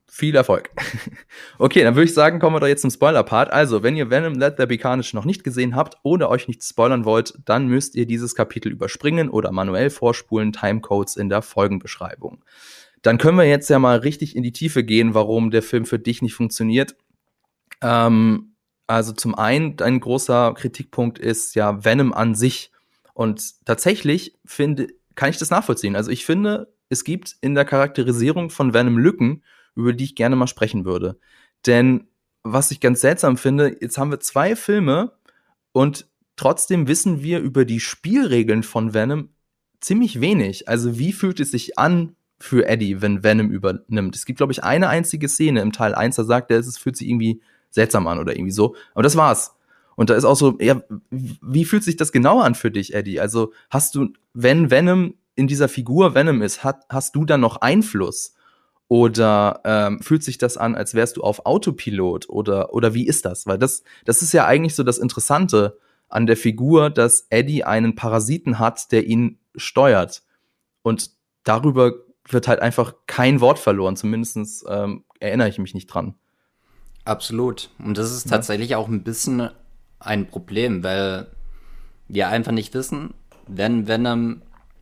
Viel Erfolg. okay, dann würde ich sagen, kommen wir doch jetzt zum Spoiler-Part. Also, wenn ihr Venom Let There Be Carnage noch nicht gesehen habt oder euch nicht spoilern wollt, dann müsst ihr dieses Kapitel überspringen oder manuell vorspulen, Timecodes in der Folgenbeschreibung. Dann können wir jetzt ja mal richtig in die Tiefe gehen, warum der Film für dich nicht funktioniert. Ähm, also zum einen, ein großer Kritikpunkt ist ja Venom an sich. Und tatsächlich finde, kann ich das nachvollziehen. Also ich finde, es gibt in der Charakterisierung von Venom Lücken, über die ich gerne mal sprechen würde. Denn was ich ganz seltsam finde, jetzt haben wir zwei Filme und trotzdem wissen wir über die Spielregeln von Venom ziemlich wenig. Also wie fühlt es sich an für Eddie, wenn Venom übernimmt? Es gibt, glaube ich, eine einzige Szene im Teil 1, da sagt er, es fühlt sich irgendwie seltsam an oder irgendwie so. Aber das war's. Und da ist auch so, ja, wie fühlt sich das genauer an für dich, Eddie? Also hast du, wenn Venom in dieser Figur Venom ist, hat, hast du dann noch Einfluss? Oder ähm, fühlt sich das an, als wärst du auf Autopilot? Oder, oder wie ist das? Weil das, das ist ja eigentlich so das Interessante an der Figur, dass Eddie einen Parasiten hat, der ihn steuert. Und darüber wird halt einfach kein Wort verloren. Zumindest ähm, erinnere ich mich nicht dran. Absolut. Und das ist ja. tatsächlich auch ein bisschen ein Problem, weil wir einfach nicht wissen, wenn Venom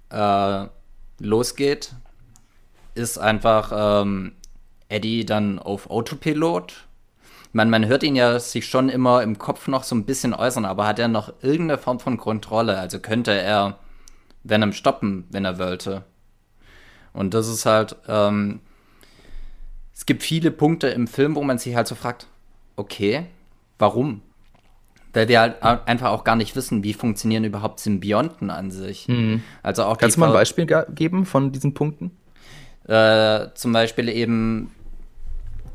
äh, losgeht, ist einfach ähm, Eddie dann auf Autopilot. Man, man hört ihn ja sich schon immer im Kopf noch so ein bisschen äußern, aber hat er noch irgendeine Form von Kontrolle? Also könnte er Venom stoppen, wenn er wollte. Und das ist halt, ähm, es gibt viele Punkte im Film, wo man sich halt so fragt, okay, warum? weil wir halt einfach auch gar nicht wissen, wie funktionieren überhaupt Symbionten an sich. Mhm. Also auch Kannst du mal ein Beispiel geben von diesen Punkten? Äh, zum Beispiel eben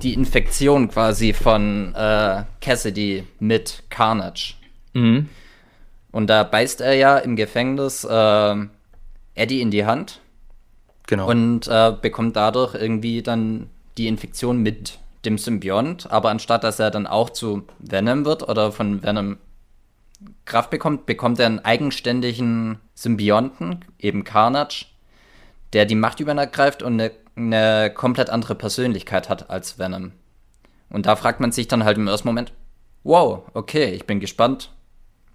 die Infektion quasi von äh, Cassidy mit Carnage. Mhm. Und da beißt er ja im Gefängnis äh, Eddie in die Hand. Genau. Und äh, bekommt dadurch irgendwie dann die Infektion mit dem Symbiont, aber anstatt dass er dann auch zu Venom wird oder von Venom Kraft bekommt, bekommt er einen eigenständigen Symbionten, eben Carnage, der die Macht über ihn ergreift und eine, eine komplett andere Persönlichkeit hat als Venom. Und da fragt man sich dann halt im ersten Moment, wow, okay, ich bin gespannt,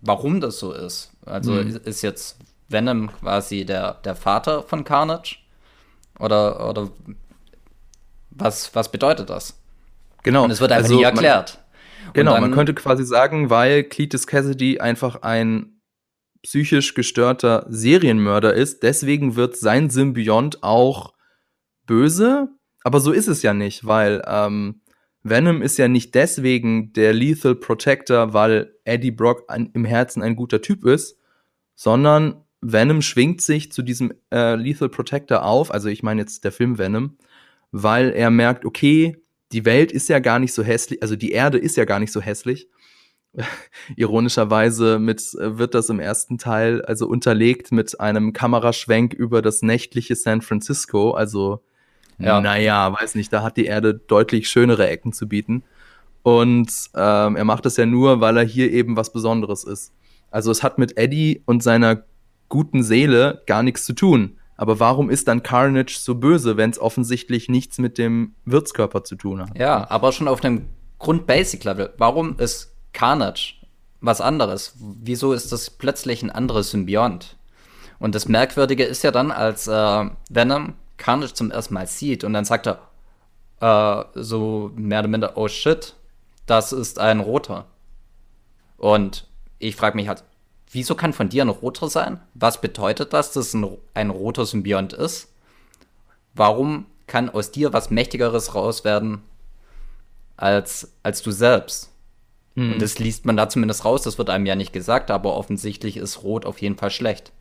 warum das so ist. Also mhm. ist jetzt Venom quasi der, der Vater von Carnage? Oder, oder was, was bedeutet das? Genau. Und es wird einfach also, nie erklärt. Man, genau, dann, man könnte quasi sagen, weil Cletus Cassidy einfach ein psychisch gestörter Serienmörder ist, deswegen wird sein Symbiont auch böse. Aber so ist es ja nicht, weil ähm, Venom ist ja nicht deswegen der Lethal Protector, weil Eddie Brock an, im Herzen ein guter Typ ist, sondern Venom schwingt sich zu diesem äh, Lethal Protector auf, also ich meine jetzt der Film Venom, weil er merkt, okay, die Welt ist ja gar nicht so hässlich, also die Erde ist ja gar nicht so hässlich. Ironischerweise mit, äh, wird das im ersten Teil also unterlegt mit einem Kameraschwenk über das nächtliche San Francisco, also ja. naja, weiß nicht, da hat die Erde deutlich schönere Ecken zu bieten. Und ähm, er macht das ja nur, weil er hier eben was Besonderes ist. Also es hat mit Eddie und seiner guten Seele gar nichts zu tun. Aber warum ist dann Carnage so böse, wenn es offensichtlich nichts mit dem Wirtskörper zu tun hat? Ja, aber schon auf dem Grund-Basic-Level. Warum ist Carnage was anderes? Wieso ist das plötzlich ein anderes Symbiont? Und das Merkwürdige ist ja dann, als äh, Venom Carnage zum ersten Mal sieht und dann sagt er äh, so mehr oder minder, oh shit, das ist ein roter. Und ich frage mich halt, wieso kann von dir ein roter sein? Was bedeutet das, dass ein, ein roter Symbiont ist? Warum kann aus dir was Mächtigeres raus werden als, als du selbst? Hm. Und das liest man da zumindest raus, das wird einem ja nicht gesagt, aber offensichtlich ist Rot auf jeden Fall schlecht.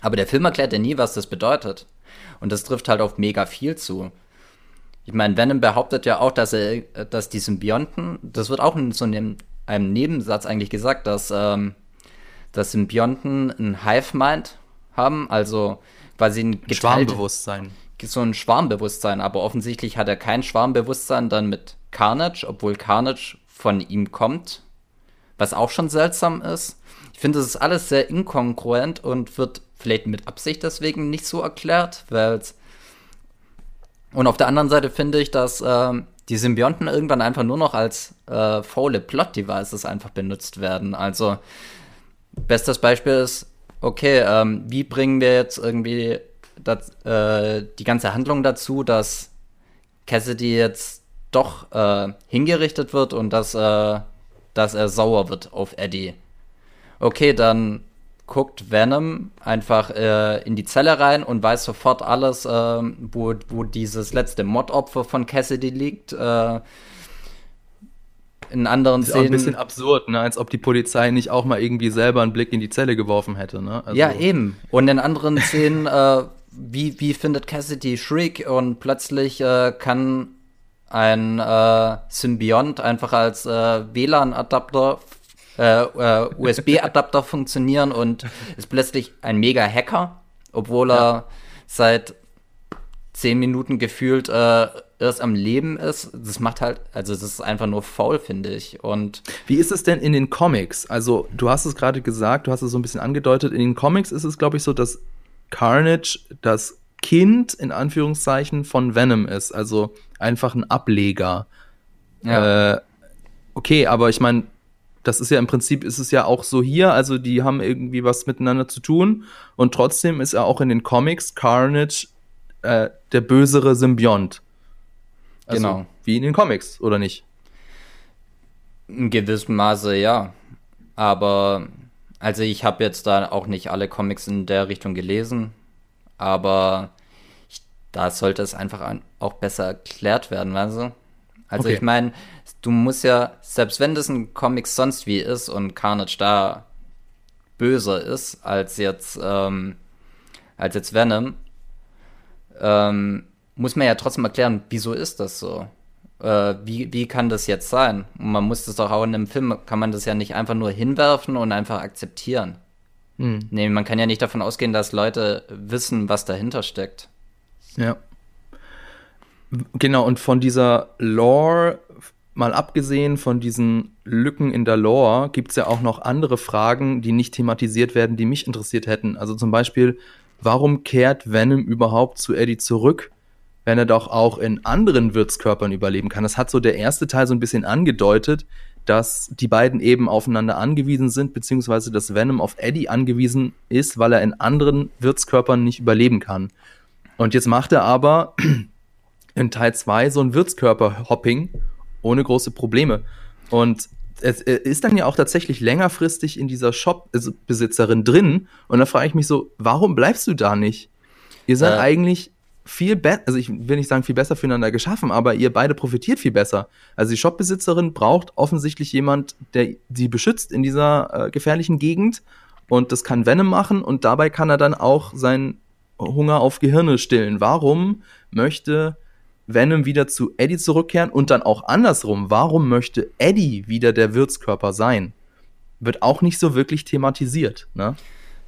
Aber der Film erklärt ja nie, was das bedeutet. Und das trifft halt auf mega viel zu. Ich meine, Venom behauptet ja auch, dass er, dass die Symbionten, das wird auch in so einem, einem Nebensatz eigentlich gesagt, dass, ähm, dass Symbionten ein Hive-Mind haben, also quasi ein geteilt, Schwarmbewusstsein. So ein Schwarmbewusstsein, aber offensichtlich hat er kein Schwarmbewusstsein dann mit Carnage, obwohl Carnage von ihm kommt, was auch schon seltsam ist. Ich finde, das ist alles sehr inkongruent und wird vielleicht mit Absicht deswegen nicht so erklärt, weil und auf der anderen Seite finde ich, dass äh, die Symbionten irgendwann einfach nur noch als äh, faule Plot-Devices einfach benutzt werden. Also bestes Beispiel ist, okay, ähm, wie bringen wir jetzt irgendwie das, äh, die ganze Handlung dazu, dass Cassidy jetzt doch äh, hingerichtet wird und dass, äh, dass er sauer wird auf Eddie. Okay, dann guckt Venom einfach äh, in die Zelle rein und weiß sofort alles, äh, wo, wo dieses letzte Mordopfer von Cassidy liegt. Äh, in anderen das ist Szenen. Auch ein bisschen absurd, ne? als ob die Polizei nicht auch mal irgendwie selber einen Blick in die Zelle geworfen hätte. Ne? Also ja, eben. Und in anderen Szenen, äh, wie, wie findet Cassidy Shriek und plötzlich äh, kann ein äh, Symbiont einfach als äh, WLAN-Adapter äh, äh, USB-Adapter funktionieren und ist plötzlich ein mega Hacker, obwohl ja. er seit zehn Minuten gefühlt äh, erst am Leben ist. Das macht halt, also das ist einfach nur faul, finde ich. Und wie ist es denn in den Comics? Also du hast es gerade gesagt, du hast es so ein bisschen angedeutet. In den Comics ist es, glaube ich, so, dass Carnage das Kind in Anführungszeichen von Venom ist, also einfach ein Ableger. Ja. Äh, okay, aber ich meine, das ist ja im Prinzip, ist es ja auch so hier, also die haben irgendwie was miteinander zu tun und trotzdem ist er auch in den Comics Carnage äh, der bösere Symbiont. Also, genau. Wie in den Comics, oder nicht? In gewissem Maße ja. Aber, also ich habe jetzt da auch nicht alle Comics in der Richtung gelesen, aber da sollte es einfach auch besser erklärt werden, also. Also okay. ich meine, du musst ja, selbst wenn das ein Comic sonst wie ist und Carnage da böser ist als jetzt, ähm, als jetzt Venom, ähm, muss man ja trotzdem erklären, wieso ist das so? Äh, wie, wie kann das jetzt sein? Und man muss das doch auch in einem Film, kann man das ja nicht einfach nur hinwerfen und einfach akzeptieren. Hm. Nee, man kann ja nicht davon ausgehen, dass Leute wissen, was dahinter steckt. Ja. Genau, und von dieser Lore mal abgesehen von diesen Lücken in der Lore, gibt es ja auch noch andere Fragen, die nicht thematisiert werden, die mich interessiert hätten. Also zum Beispiel, warum kehrt Venom überhaupt zu Eddie zurück, wenn er doch auch in anderen Wirtskörpern überleben kann? Das hat so der erste Teil so ein bisschen angedeutet, dass die beiden eben aufeinander angewiesen sind, beziehungsweise dass Venom auf Eddie angewiesen ist, weil er in anderen Wirtskörpern nicht überleben kann. Und jetzt macht er aber in Teil 2 so ein Wirtskörper-Hopping ohne große Probleme. Und es ist dann ja auch tatsächlich längerfristig in dieser Shop-Besitzerin drin. Und da frage ich mich so, warum bleibst du da nicht? Ihr seid äh. eigentlich viel besser, also ich will nicht sagen viel besser füreinander geschaffen, aber ihr beide profitiert viel besser. Also die Shopbesitzerin braucht offensichtlich jemand, der sie beschützt in dieser äh, gefährlichen Gegend und das kann Venom machen und dabei kann er dann auch seinen Hunger auf Gehirne stillen. Warum möchte Venom wieder zu Eddie zurückkehren und dann auch andersrum? Warum möchte Eddie wieder der Wirtskörper sein? Wird auch nicht so wirklich thematisiert, ne?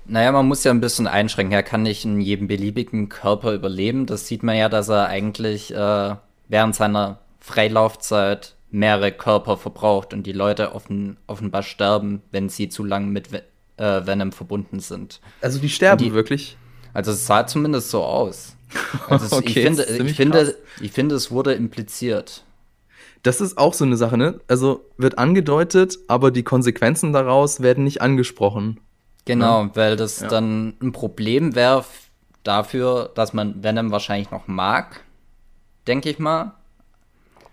Naja, man muss ja ein bisschen einschränken. Er kann nicht in jedem beliebigen Körper überleben. Das sieht man ja, dass er eigentlich äh, während seiner Freilaufzeit mehrere Körper verbraucht und die Leute offen, offenbar sterben, wenn sie zu lange mit äh, Venom verbunden sind. Also die sterben die, wirklich? Also es sah zumindest so aus. Also okay, ich, finde, ich, finde, ich finde, es wurde impliziert. Das ist auch so eine Sache, ne? Also wird angedeutet, aber die Konsequenzen daraus werden nicht angesprochen. Genau, ja. weil das ja. dann ein Problem wäre dafür, dass man Venom wahrscheinlich noch mag, denke ich mal.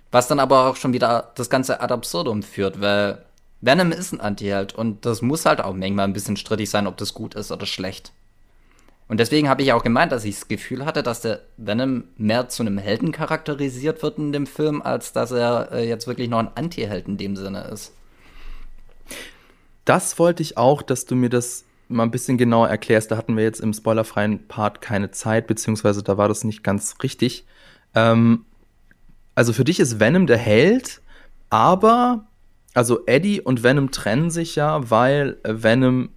Was dann aber auch schon wieder das Ganze ad absurdum führt, weil Venom ist ein Anti-Held und das muss halt auch manchmal ein bisschen strittig sein, ob das gut ist oder schlecht. Und deswegen habe ich auch gemeint, dass ich das Gefühl hatte, dass der Venom mehr zu einem Helden charakterisiert wird in dem Film, als dass er äh, jetzt wirklich noch ein Anti-Held in dem Sinne ist. Das wollte ich auch, dass du mir das mal ein bisschen genauer erklärst. Da hatten wir jetzt im spoilerfreien Part keine Zeit, beziehungsweise da war das nicht ganz richtig. Ähm, also für dich ist Venom der Held, aber also Eddie und Venom trennen sich ja, weil Venom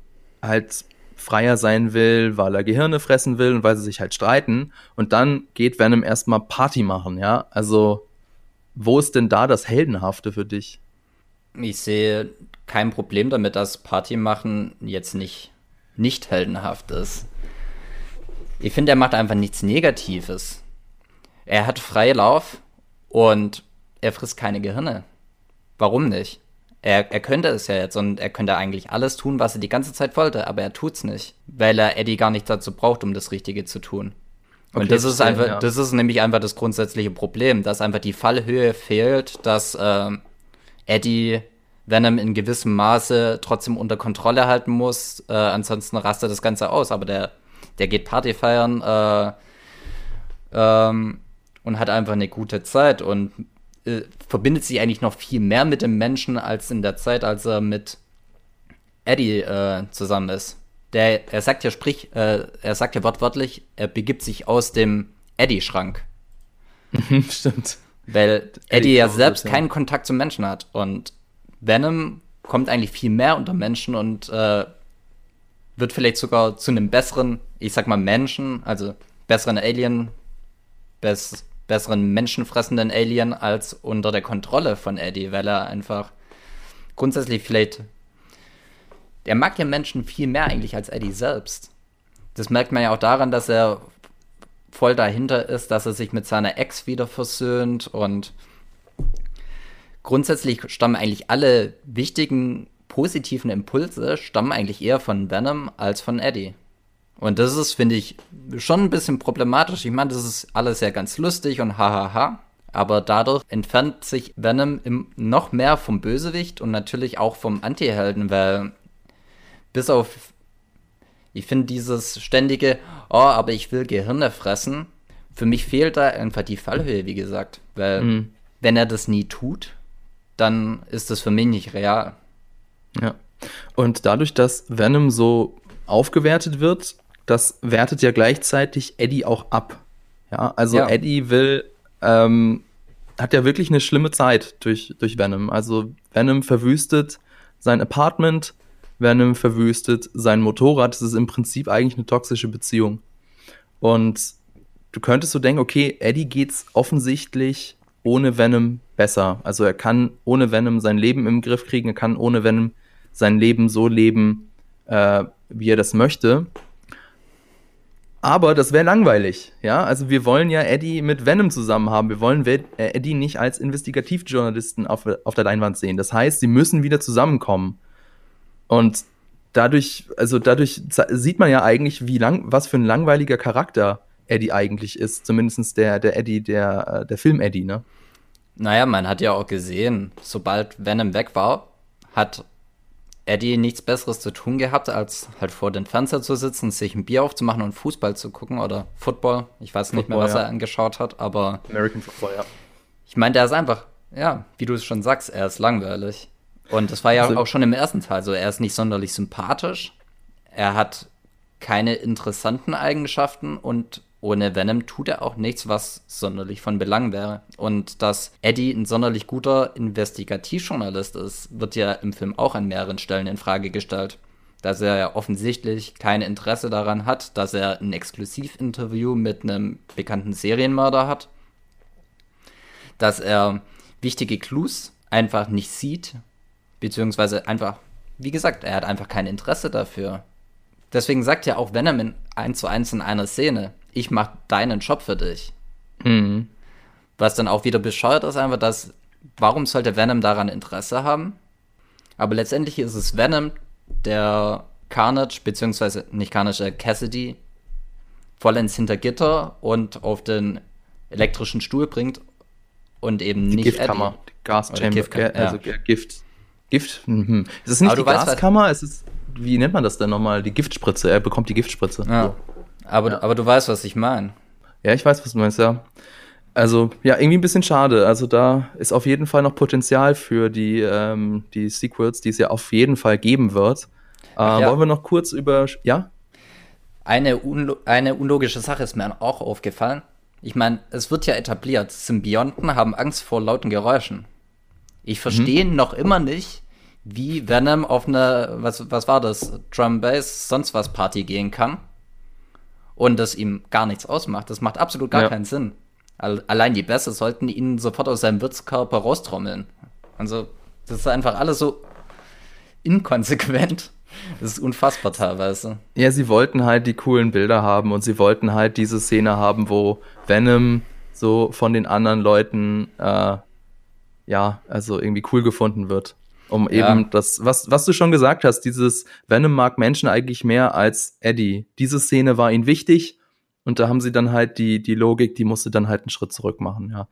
halt freier sein will, weil er Gehirne fressen will und weil sie sich halt streiten. Und dann geht Venom erstmal Party machen, ja. Also, wo ist denn da das Heldenhafte für dich? Ich sehe kein Problem damit, dass Party machen jetzt nicht nicht heldenhaft ist. Ich finde, er macht einfach nichts Negatives. Er hat freie Lauf und er frisst keine Gehirne. Warum nicht? Er, er könnte es ja jetzt und er könnte eigentlich alles tun, was er die ganze Zeit wollte, aber er tut's nicht, weil er Eddie gar nicht dazu braucht, um das Richtige zu tun. Und okay, das ist einfach, ja. das ist nämlich einfach das grundsätzliche Problem, dass einfach die Fallhöhe fehlt, dass äh, Eddie Venom in gewissem Maße trotzdem unter Kontrolle halten muss. Äh, ansonsten rastet das Ganze aus. Aber der, der geht Party feiern äh, ähm, und hat einfach eine gute Zeit und äh, verbindet sich eigentlich noch viel mehr mit dem Menschen als in der Zeit, als er mit Eddie äh, zusammen ist. Der, er sagt ja, sprich, äh, er sagt ja wortwörtlich, er begibt sich aus dem Eddie-Schrank. Stimmt. Weil Eddie ja selbst keinen Kontakt zum Menschen hat. Und Venom kommt eigentlich viel mehr unter Menschen und äh, wird vielleicht sogar zu einem besseren, ich sag mal Menschen, also besseren Alien, bess besseren menschenfressenden Alien als unter der Kontrolle von Eddie, weil er einfach grundsätzlich vielleicht, er mag ja Menschen viel mehr eigentlich als Eddie selbst. Das merkt man ja auch daran, dass er voll dahinter ist, dass er sich mit seiner Ex wieder versöhnt und grundsätzlich stammen eigentlich alle wichtigen positiven Impulse stammen eigentlich eher von Venom als von Eddie. Und das ist, finde ich, schon ein bisschen problematisch. Ich meine, das ist alles ja ganz lustig und hahaha. Aber dadurch entfernt sich Venom noch mehr vom Bösewicht und natürlich auch vom Antihelden, weil bis auf, ich finde dieses ständige, oh, aber ich will Gehirne fressen, für mich fehlt da einfach die Fallhöhe, wie gesagt. Weil mhm. wenn er das nie tut, dann ist das für mich nicht real. Ja. Und dadurch, dass Venom so aufgewertet wird, das wertet ja gleichzeitig Eddie auch ab. Ja, also ja. Eddie will, ähm, hat ja wirklich eine schlimme Zeit durch, durch Venom. Also Venom verwüstet sein Apartment, Venom verwüstet sein Motorrad. Das ist im Prinzip eigentlich eine toxische Beziehung. Und du könntest so denken, okay, Eddie geht's offensichtlich ohne Venom besser. Also er kann ohne Venom sein Leben im Griff kriegen, er kann ohne Venom sein Leben so leben, äh, wie er das möchte. Aber das wäre langweilig, ja. Also wir wollen ja Eddie mit Venom zusammen haben. Wir wollen äh, Eddie nicht als Investigativjournalisten auf, auf der Leinwand sehen. Das heißt, sie müssen wieder zusammenkommen. Und dadurch, also dadurch sieht man ja eigentlich, wie lang, was für ein langweiliger Charakter Eddie eigentlich ist. Zumindest der, der Eddie, der, äh, der Film-Eddie, ne? Naja, man hat ja auch gesehen, sobald Venom weg war, hat Eddie nichts Besseres zu tun gehabt, als halt vor den Fernseher zu sitzen, sich ein Bier aufzumachen und Fußball zu gucken oder Football. Ich weiß nicht Football, mehr, was ja. er angeschaut hat, aber. American Football, ja. Ich meine, der ist einfach, ja, wie du es schon sagst, er ist langweilig. Und das war ja also, auch schon im ersten Teil so. Er ist nicht sonderlich sympathisch. Er hat keine interessanten Eigenschaften und ohne Venom tut er auch nichts, was sonderlich von Belang wäre. Und dass Eddie ein sonderlich guter Investigativjournalist ist, wird ja im Film auch an mehreren Stellen in Frage gestellt. Dass er ja offensichtlich kein Interesse daran hat, dass er ein Exklusivinterview mit einem bekannten Serienmörder hat. Dass er wichtige Clues einfach nicht sieht, beziehungsweise einfach, wie gesagt, er hat einfach kein Interesse dafür. Deswegen sagt ja auch Venom in 1 zu 1 in einer Szene, ich mach deinen Job für dich. Mhm. Was dann auch wieder bescheuert ist, einfach, dass, warum sollte Venom daran Interesse haben? Aber letztendlich ist es Venom, der Carnage, beziehungsweise nicht Carnage, äh, Cassidy, vollends hinter Gitter und auf den elektrischen Stuhl bringt und eben die nicht Giftkammer, Eddie. Gaschamber, Gift, also ja. Gift. Gift. Mhm. Ist es nicht Aber die Gaskammer? Weißt, es ist, wie nennt man das denn nochmal? Die Giftspritze. Er bekommt die Giftspritze. Ja. So. Aber, ja. aber du weißt, was ich meine. Ja, ich weiß, was du meinst, ja. Also, ja, irgendwie ein bisschen schade. Also, da ist auf jeden Fall noch Potenzial für die, ähm, die Sequels, die es ja auf jeden Fall geben wird. Äh, ja. Wollen wir noch kurz über. Ja? Eine, unlo eine unlogische Sache ist mir auch aufgefallen. Ich meine, es wird ja etabliert, Symbionten haben Angst vor lauten Geräuschen. Ich verstehe mhm. noch immer nicht, wie Venom auf eine, was, was war das, Drum Bass, sonst was Party gehen kann und das ihm gar nichts ausmacht. Das macht absolut gar ja. keinen Sinn. Allein die Bässe sollten ihn sofort aus seinem Wirtskörper raustrommeln. Also, das ist einfach alles so inkonsequent. Das ist unfassbar teilweise. Ja, sie wollten halt die coolen Bilder haben und sie wollten halt diese Szene haben, wo Venom so von den anderen Leuten, äh, ja, also irgendwie cool gefunden wird um ja. eben das, was, was du schon gesagt hast, dieses Venom mag Menschen eigentlich mehr als Eddie. Diese Szene war ihnen wichtig und da haben sie dann halt die, die Logik, die musste dann halt einen Schritt zurück machen, ja.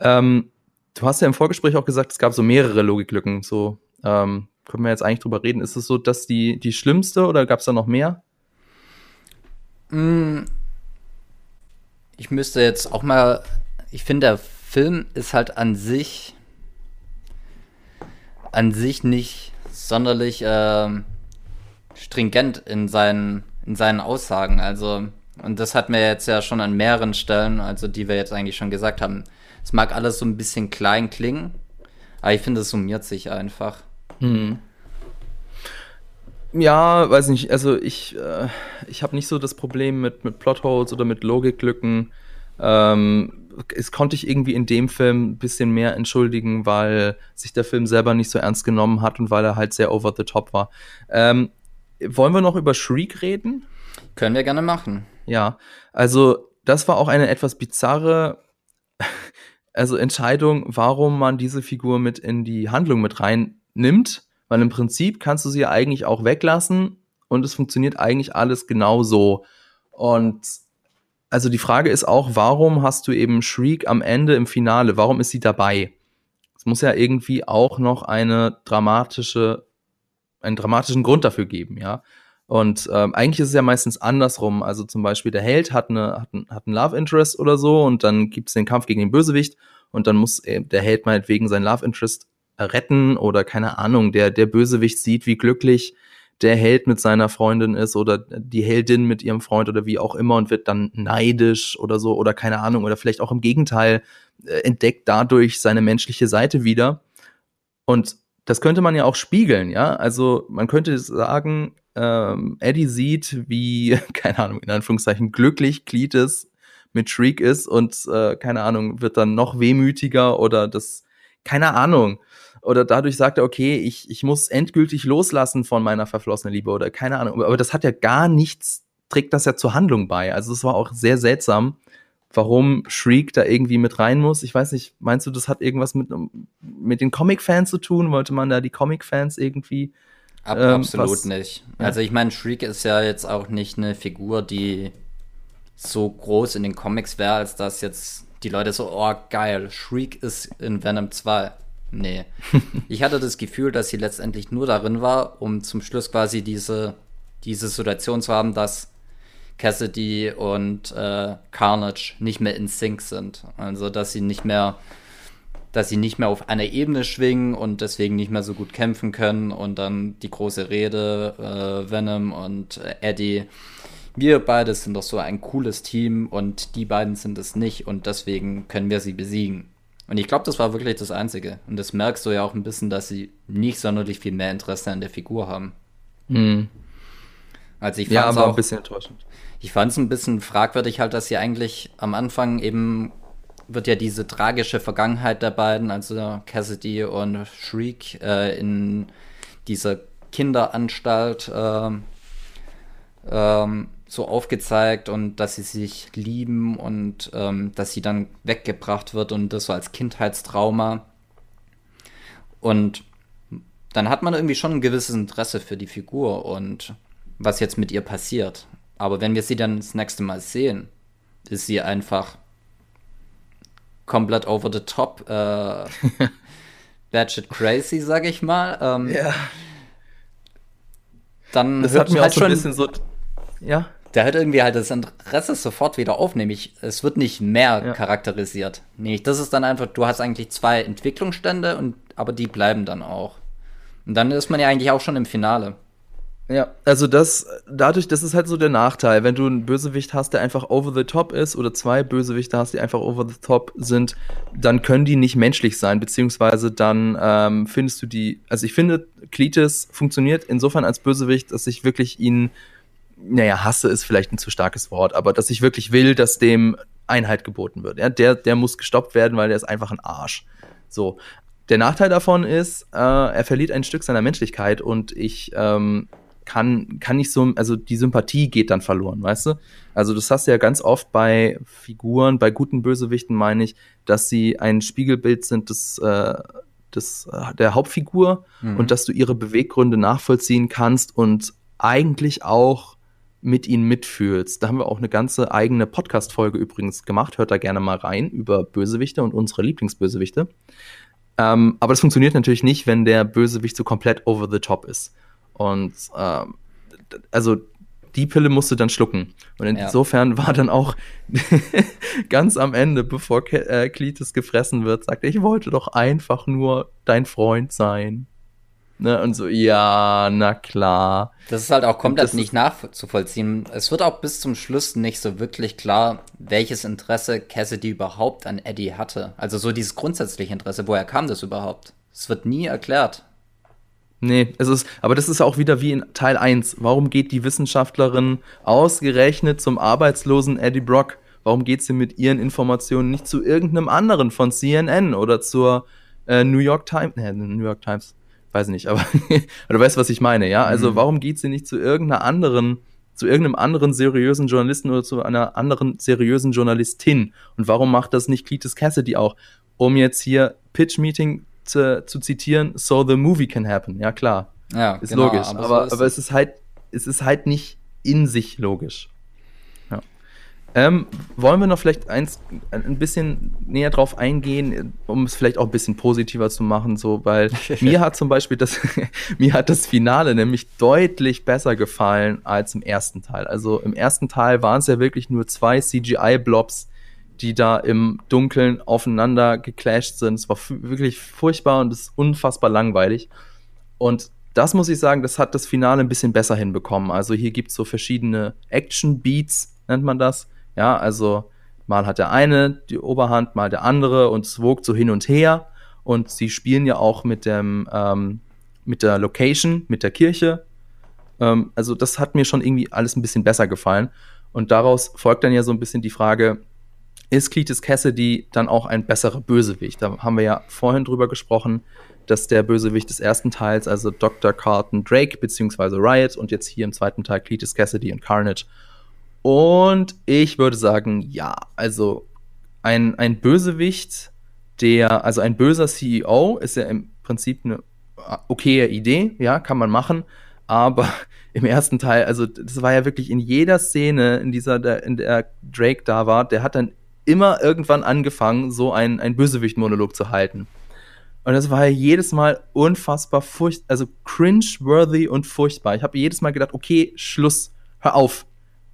Ähm, du hast ja im Vorgespräch auch gesagt, es gab so mehrere Logiklücken, so, ähm, können wir jetzt eigentlich drüber reden. Ist es so, dass die, die schlimmste oder gab es da noch mehr? Mm. Ich müsste jetzt auch mal, ich finde, der Film ist halt an sich an sich nicht sonderlich äh, stringent in seinen, in seinen Aussagen. Also, und das hatten wir jetzt ja schon an mehreren Stellen, also die wir jetzt eigentlich schon gesagt haben. Es mag alles so ein bisschen klein klingen, aber ich finde, es summiert sich einfach. Hm. Ja, weiß nicht, also ich, äh, ich habe nicht so das Problem mit, mit Plotholes oder mit Logiklücken. Ähm, es konnte ich irgendwie in dem Film ein bisschen mehr entschuldigen, weil sich der Film selber nicht so ernst genommen hat und weil er halt sehr over the top war. Ähm, wollen wir noch über Shriek reden? Können wir gerne machen. Ja, also das war auch eine etwas bizarre also Entscheidung, warum man diese Figur mit in die Handlung mit reinnimmt, weil im Prinzip kannst du sie ja eigentlich auch weglassen und es funktioniert eigentlich alles genauso. Und also die Frage ist auch, warum hast du eben Shriek am Ende im Finale? Warum ist sie dabei? Es muss ja irgendwie auch noch eine dramatische, einen dramatischen Grund dafür geben, ja. Und ähm, eigentlich ist es ja meistens andersrum. Also zum Beispiel der Held hat eine hat ein, hat ein Love Interest oder so und dann gibt es den Kampf gegen den Bösewicht und dann muss der Held meinetwegen sein Love Interest retten oder keine Ahnung. Der der Bösewicht sieht, wie glücklich der Held mit seiner Freundin ist oder die Heldin mit ihrem Freund oder wie auch immer und wird dann neidisch oder so oder keine Ahnung oder vielleicht auch im Gegenteil äh, entdeckt dadurch seine menschliche Seite wieder. Und das könnte man ja auch spiegeln, ja. Also man könnte sagen, ähm, Eddie sieht, wie, keine Ahnung, in Anführungszeichen glücklich Cletus mit Shriek ist und äh, keine Ahnung, wird dann noch wehmütiger oder das, keine Ahnung oder dadurch sagt er, okay, ich, ich muss endgültig loslassen von meiner verflossenen Liebe oder keine Ahnung. Aber das hat ja gar nichts, trägt das ja zur Handlung bei. Also es war auch sehr seltsam, warum Shriek da irgendwie mit rein muss. Ich weiß nicht, meinst du, das hat irgendwas mit, mit den Comic-Fans zu tun? Wollte man da die Comic-Fans irgendwie Ab, ähm, absolut was, nicht. Ja. Also ich meine, Shriek ist ja jetzt auch nicht eine Figur, die so groß in den Comics wäre, als dass jetzt die Leute so, oh geil, Shriek ist in Venom 2. Nee. ich hatte das Gefühl, dass sie letztendlich nur darin war, um zum Schluss quasi diese, diese Situation zu haben, dass Cassidy und äh, Carnage nicht mehr in Sync sind. Also, dass sie nicht mehr, dass sie nicht mehr auf einer Ebene schwingen und deswegen nicht mehr so gut kämpfen können. Und dann die große Rede, äh, Venom und äh, Eddie. Wir beide sind doch so ein cooles Team und die beiden sind es nicht und deswegen können wir sie besiegen. Und ich glaube, das war wirklich das Einzige. Und das merkst du ja auch ein bisschen, dass sie nicht sonderlich viel mehr Interesse an der Figur haben. Mhm. Also ich Ja, fand's aber auch, ein bisschen enttäuschend. ich fand es ein bisschen fragwürdig halt, dass sie eigentlich am Anfang eben wird ja diese tragische Vergangenheit der beiden, also Cassidy und Shriek, äh, in dieser Kinderanstalt ähm, ähm, so aufgezeigt und dass sie sich lieben und ähm, dass sie dann weggebracht wird und das so als Kindheitstrauma. Und dann hat man irgendwie schon ein gewisses Interesse für die Figur und was jetzt mit ihr passiert. Aber wenn wir sie dann das nächste Mal sehen, ist sie einfach komplett over the top, äh, batshit crazy, sag ich mal. Ähm, Ja, Dann das hört hat mir halt auch so ein bisschen so. Ja, der hört irgendwie halt das Interesse sofort wieder auf, nämlich es wird nicht mehr Ja. charakterisiert. Nämlich das ist dann einfach, du hast eigentlich zwei Entwicklungsstände und aber die bleiben dann auch. Und dann ist man ja eigentlich auch schon im Finale. Ja, also das, dadurch, das ist halt so der Nachteil, wenn du einen Bösewicht hast, der einfach over the top ist, oder zwei Bösewichte hast, die einfach over the top sind, dann können die nicht menschlich sein, beziehungsweise dann ähm, findest du die, also ich finde, Cletus funktioniert insofern als Bösewicht, dass ich wirklich ihn, naja, hasse ist vielleicht ein zu starkes Wort, aber dass ich wirklich will, dass dem Einheit geboten wird. Ja, der, der muss gestoppt werden, weil der ist einfach ein Arsch. So. Der Nachteil davon ist, äh, er verliert ein Stück seiner Menschlichkeit und ich ähm, kann, kann nicht so, also die Sympathie geht dann verloren, weißt du? Also das hast du ja ganz oft bei Figuren, bei guten Bösewichten meine ich, dass sie ein Spiegelbild sind des, äh, des äh, der Hauptfigur Mhm. und dass du ihre Beweggründe nachvollziehen kannst und eigentlich auch mit ihnen mitfühlst. Da haben wir auch eine ganze eigene Podcast-Folge übrigens gemacht. Hört da gerne mal rein über Bösewichte und unsere Lieblingsbösewichte. Ähm, aber das funktioniert natürlich nicht, wenn der Bösewicht so komplett over the top ist. Und ähm, also die Pille musst du dann schlucken. Und Ja. insofern war dann auch ganz am Ende, bevor Ke äh, gefressen wird, sagt er, ich wollte doch einfach nur dein Freund sein. Ne? Und so, ja, na klar. Das ist halt auch komplett nicht nachzuvollziehen. Es wird auch bis zum Schluss nicht so wirklich klar, welches Interesse Cassidy überhaupt an Eddie hatte. Also so dieses grundsätzliche Interesse, woher kam das überhaupt? Es wird nie erklärt. Nee, es ist, aber das ist auch wieder wie in Teil 1. Warum geht die Wissenschaftlerin ausgerechnet zum arbeitslosen Eddie Brock? Warum geht sie mit ihren Informationen nicht zu irgendeinem anderen von CNN oder zur äh, New York Times? Nee, New York Times, weiß ich nicht, aber du weißt, was ich meine, ja? Also Mhm. warum geht sie nicht zu irgendeiner anderen, zu irgendeinem anderen seriösen Journalisten oder zu einer anderen seriösen Journalistin? Und warum macht das nicht Cletus Cassidy auch? Um jetzt hier Pitch-Meeting zu, zu zitieren, so the movie can happen. Ja, klar. Ja, Ist genau, logisch. aber Aber, so aber, es ist halt, es ist halt nicht in sich logisch. Ähm, wollen wir noch vielleicht eins ein bisschen näher drauf eingehen, um es vielleicht auch ein bisschen positiver zu machen, so, weil mir hat zum Beispiel das, mir hat das Finale nämlich deutlich besser gefallen als im ersten Teil. Also im ersten Teil waren es ja wirklich nur zwei CGI-Blobs, die da im Dunkeln aufeinander geclasht sind. Es war wirklich furchtbar und es ist unfassbar langweilig. Und das muss ich sagen, das hat das Finale ein bisschen besser hinbekommen. Also hier gibt es so verschiedene Action-Beats, nennt man das. Ja, also mal hat der eine die Oberhand, mal der andere und es wogt so hin und her. Und sie spielen ja auch mit dem, ähm, mit der Location, mit der Kirche. Ähm, also das hat mir schon irgendwie alles ein bisschen besser gefallen. Und daraus folgt dann ja so ein bisschen die Frage, ist Cletus Cassidy dann auch ein besserer Bösewicht? Da haben wir ja vorhin drüber gesprochen, dass der Bösewicht des ersten Teils, also Dr. Carlton Drake beziehungsweise Riot und jetzt hier im zweiten Teil Cletus Cassidy und Carnage. Und ich würde sagen, ja, also ein, ein Bösewicht, der, also ein böser CEO ist ja im Prinzip eine okaye Idee, ja, kann man machen, aber im ersten Teil, also das war ja wirklich in jeder Szene, in dieser, in der Drake da war, der hat dann immer irgendwann angefangen, so einen, einen Bösewicht-Monolog zu halten. Und das war ja jedes Mal unfassbar furcht, also cringe-worthy und furchtbar. Ich habe jedes Mal gedacht, okay, Schluss, hör auf,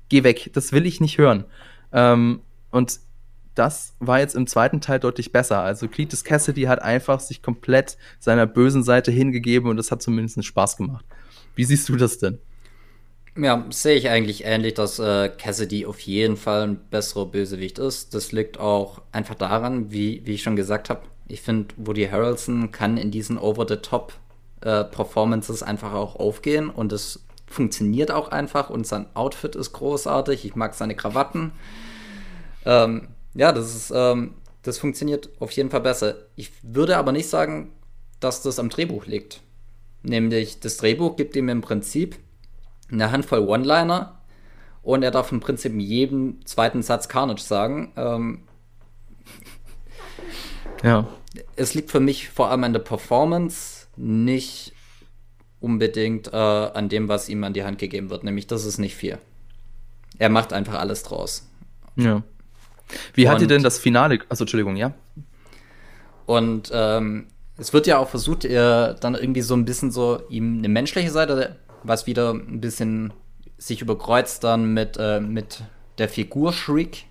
geh weg, das will ich nicht hören. Ähm, und das war jetzt im zweiten Teil deutlich besser. Also Cletus Cassidy hat einfach sich komplett seiner bösen Seite hingegeben und das hat zumindest Spaß gemacht. Wie siehst du das denn? Ja, sehe ich eigentlich ähnlich, dass äh, Cassidy auf jeden Fall ein besserer Bösewicht ist. Das liegt auch einfach daran, wie, wie ich schon gesagt habe, ich finde, Woody Harrelson kann in diesen Over-the-Top äh, einfach auch aufgehen und es funktioniert auch einfach und sein Outfit ist großartig. Ich mag seine Krawatten. Ähm, ja, das ist, ähm, das funktioniert auf jeden Fall besser. Ich würde aber nicht sagen, dass das am Drehbuch liegt. Nämlich, das Drehbuch gibt ihm im Prinzip eine Handvoll One-Liner und er darf im Prinzip in jedem zweiten Satz Carnage sagen. Ähm, ja. Es liegt für mich vor allem an der Performance, nicht unbedingt äh, an dem, was ihm an die Hand gegeben wird. Nämlich, das ist nicht viel. Er macht einfach alles draus. Ja. Wie hat dir denn das Finale? Also Entschuldigung, ja. Und ähm, es wird ja auch versucht, er dann irgendwie so ein bisschen so ihm eine menschliche Seite, was wieder ein bisschen sich überkreuzt dann mit, äh, mit der Figur Shriek.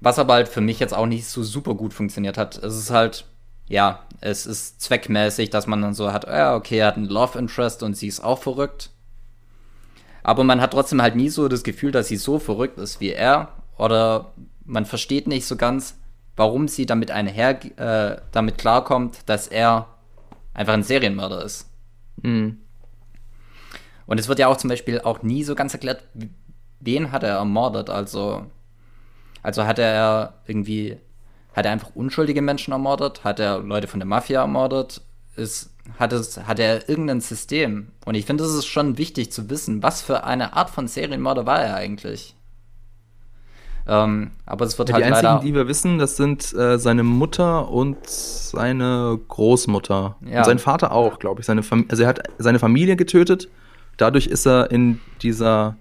Was aber halt für mich jetzt auch nicht so super gut funktioniert hat. Es ist halt, ja, es ist zweckmäßig, dass man dann so hat, ja, okay, er hat einen Love Interest und sie ist auch verrückt. Aber man hat trotzdem halt nie so das Gefühl, dass sie so verrückt ist wie er oder man versteht nicht so ganz, warum sie damit einher äh, damit klarkommt, dass er einfach ein Serienmörder ist. Mhm. Und es wird ja auch zum Beispiel auch nie so ganz erklärt, wen hat er ermordet. Also, also hat er irgendwie, hat er einfach unschuldige Menschen ermordet? Hat er Leute von der Mafia ermordet? Ist, hat, es, hat er irgendein System? Und ich finde, es ist schon wichtig zu wissen, was für eine Art von Serienmörder war er eigentlich? Ähm, aber es wird ja, halt die einzigen, die wir wissen, das sind äh, seine Mutter und seine Großmutter. Ja. Und sein Vater auch, glaube ich. Seine also er hat seine Familie getötet. Dadurch ist er in dieser,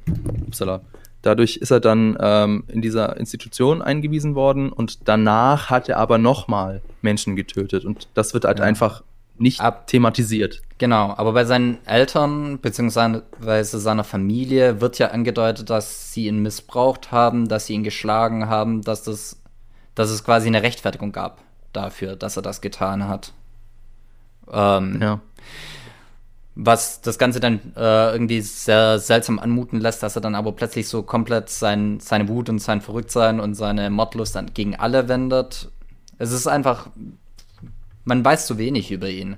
upsala, dadurch ist er dann ähm, in dieser Institution eingewiesen worden und danach hat er aber nochmal Menschen getötet und das wird halt ja. einfach nicht Ab, thematisiert. Genau, aber bei seinen Eltern bzw. seiner Familie wird ja angedeutet, dass sie ihn missbraucht haben, dass sie ihn geschlagen haben, dass, das, dass es quasi eine Rechtfertigung gab dafür, dass er das getan hat. Ähm, ja. Was das Ganze dann äh, irgendwie sehr seltsam anmuten lässt, dass er dann aber plötzlich so komplett sein, seine Wut und sein Verrücktsein und seine Mordlust dann gegen alle wendet. Es ist einfach man weiß zu wenig über ihn.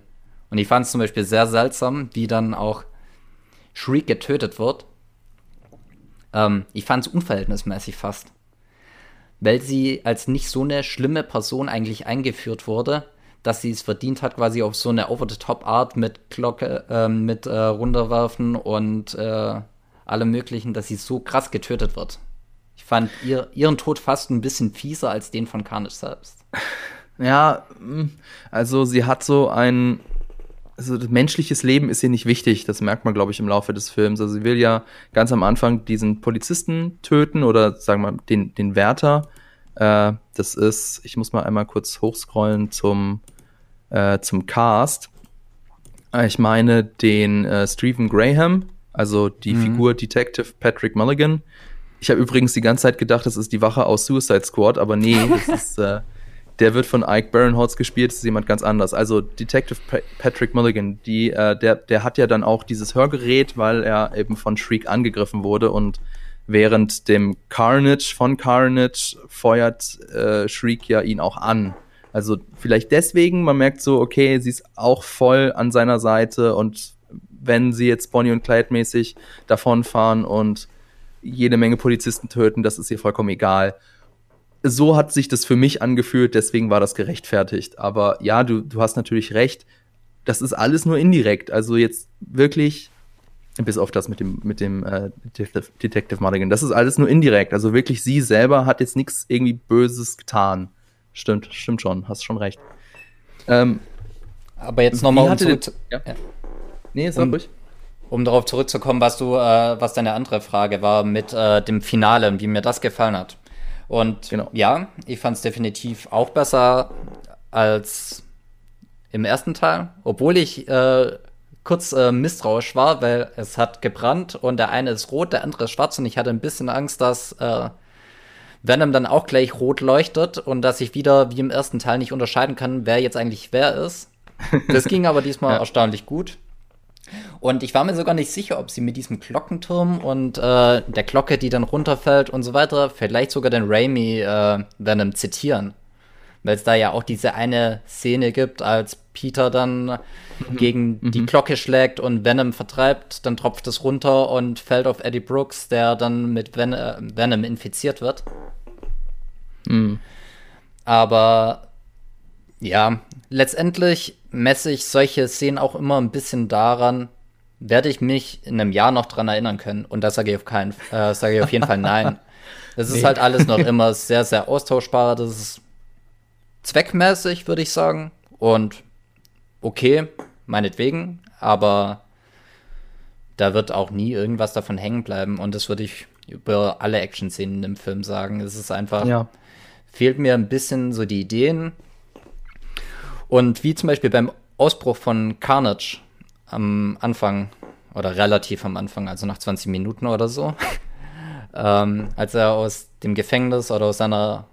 Und ich fand es zum Beispiel sehr seltsam, wie dann auch Shriek getötet wird. Ähm, ich fand es unverhältnismäßig fast. Weil sie als nicht so eine schlimme Person eigentlich eingeführt wurde, dass sie es verdient hat, quasi auf so eine Over-the-Top-Art mit Glocke, äh, mit äh, runterwerfen und äh, allem möglichen, dass sie so krass getötet wird. Ich fand ihr, ihren Tod fast ein bisschen fieser als den von Carnage selbst. Ja, mm, also sie hat so ein, also menschliches Leben ist ihr nicht wichtig. Das merkt man, glaube ich, im Laufe des Films. Also sie will ja ganz am Anfang diesen Polizisten töten oder sagen wir den, den Wärter. Äh, das ist, ich muss mal einmal kurz hochscrollen zum, äh, zum Cast. Äh, ich meine den äh, Stephen Graham, also die mhm. Figur Detective Patrick Mulligan. Ich habe übrigens die ganze Zeit gedacht, das ist die Wache aus Suicide Squad, aber nee, ist äh, der wird von Ike Barinholtz gespielt, das ist jemand ganz anders. Also Detective Patrick Mulligan, die, äh, der, der hat ja dann auch dieses Hörgerät, weil er eben von Shriek angegriffen wurde und während dem Carnage von Carnage feuert äh, Shriek ja ihn auch an. Also vielleicht deswegen, man merkt so, okay, sie ist auch voll an seiner Seite und wenn sie jetzt Bonnie und Clyde mäßig davonfahren und jede Menge Polizisten töten, das ist ihr vollkommen egal so hat sich das für mich angefühlt, deswegen war das gerechtfertigt. Aber ja, du, du hast natürlich recht. Das ist alles nur indirekt. Also jetzt wirklich, bis auf das mit dem, mit dem äh, Detective Mulligan, das ist alles nur indirekt. Also wirklich, sie selber hat jetzt nichts irgendwie Böses getan. Stimmt, stimmt schon, hast schon recht. Ähm, Aber jetzt nochmal um zurück. Ja. Ja. Nee, sag um, ruhig. um darauf zurückzukommen, was du, äh, was deine andere Frage war mit äh, dem Finale und wie mir das gefallen hat. Und genau. ja, ich fand es definitiv auch besser als im ersten Teil, obwohl ich äh, kurz äh, misstrauisch war, weil es hat gebrannt und der eine ist rot, der andere ist schwarz und ich hatte ein bisschen Angst, dass äh, Venom dann auch gleich rot leuchtet und dass ich wieder wie im ersten Teil nicht unterscheiden kann, wer jetzt eigentlich wer ist. Das ging aber diesmal ja. erstaunlich gut. Und ich war mir sogar nicht sicher, ob sie mit diesem Glockenturm und äh, der Glocke, die dann runterfällt und so weiter, vielleicht sogar den Raimi äh, Venom zitieren weil es da ja auch diese eine Szene gibt, als Peter dann mhm. gegen mhm. die Glocke schlägt und Venom vertreibt, dann tropft es runter und fällt auf Eddie Brooks, der dann mit Ven äh, Venom infiziert wird. Mhm. Aber ja, letztendlich messe ich solche Szenen auch immer ein bisschen daran, werde ich mich in einem Jahr noch dran erinnern können. Und da sage ich auf keinen, äh, sage ich auf jeden Fall nein. Das ist nee. halt alles noch immer sehr, sehr austauschbar. Das ist zweckmäßig, würde ich sagen. Und okay, meinetwegen, aber da wird auch nie irgendwas davon hängen bleiben. Und das würde ich über alle Action-Szenen im Film sagen. Es ist einfach, ja. fehlt mir ein bisschen so die Ideen. Und wie zum Beispiel beim Ausbruch von Carnage am Anfang oder relativ am Anfang, also nach 20 Minuten oder so, ähm, als er aus dem Gefängnis oder aus seiner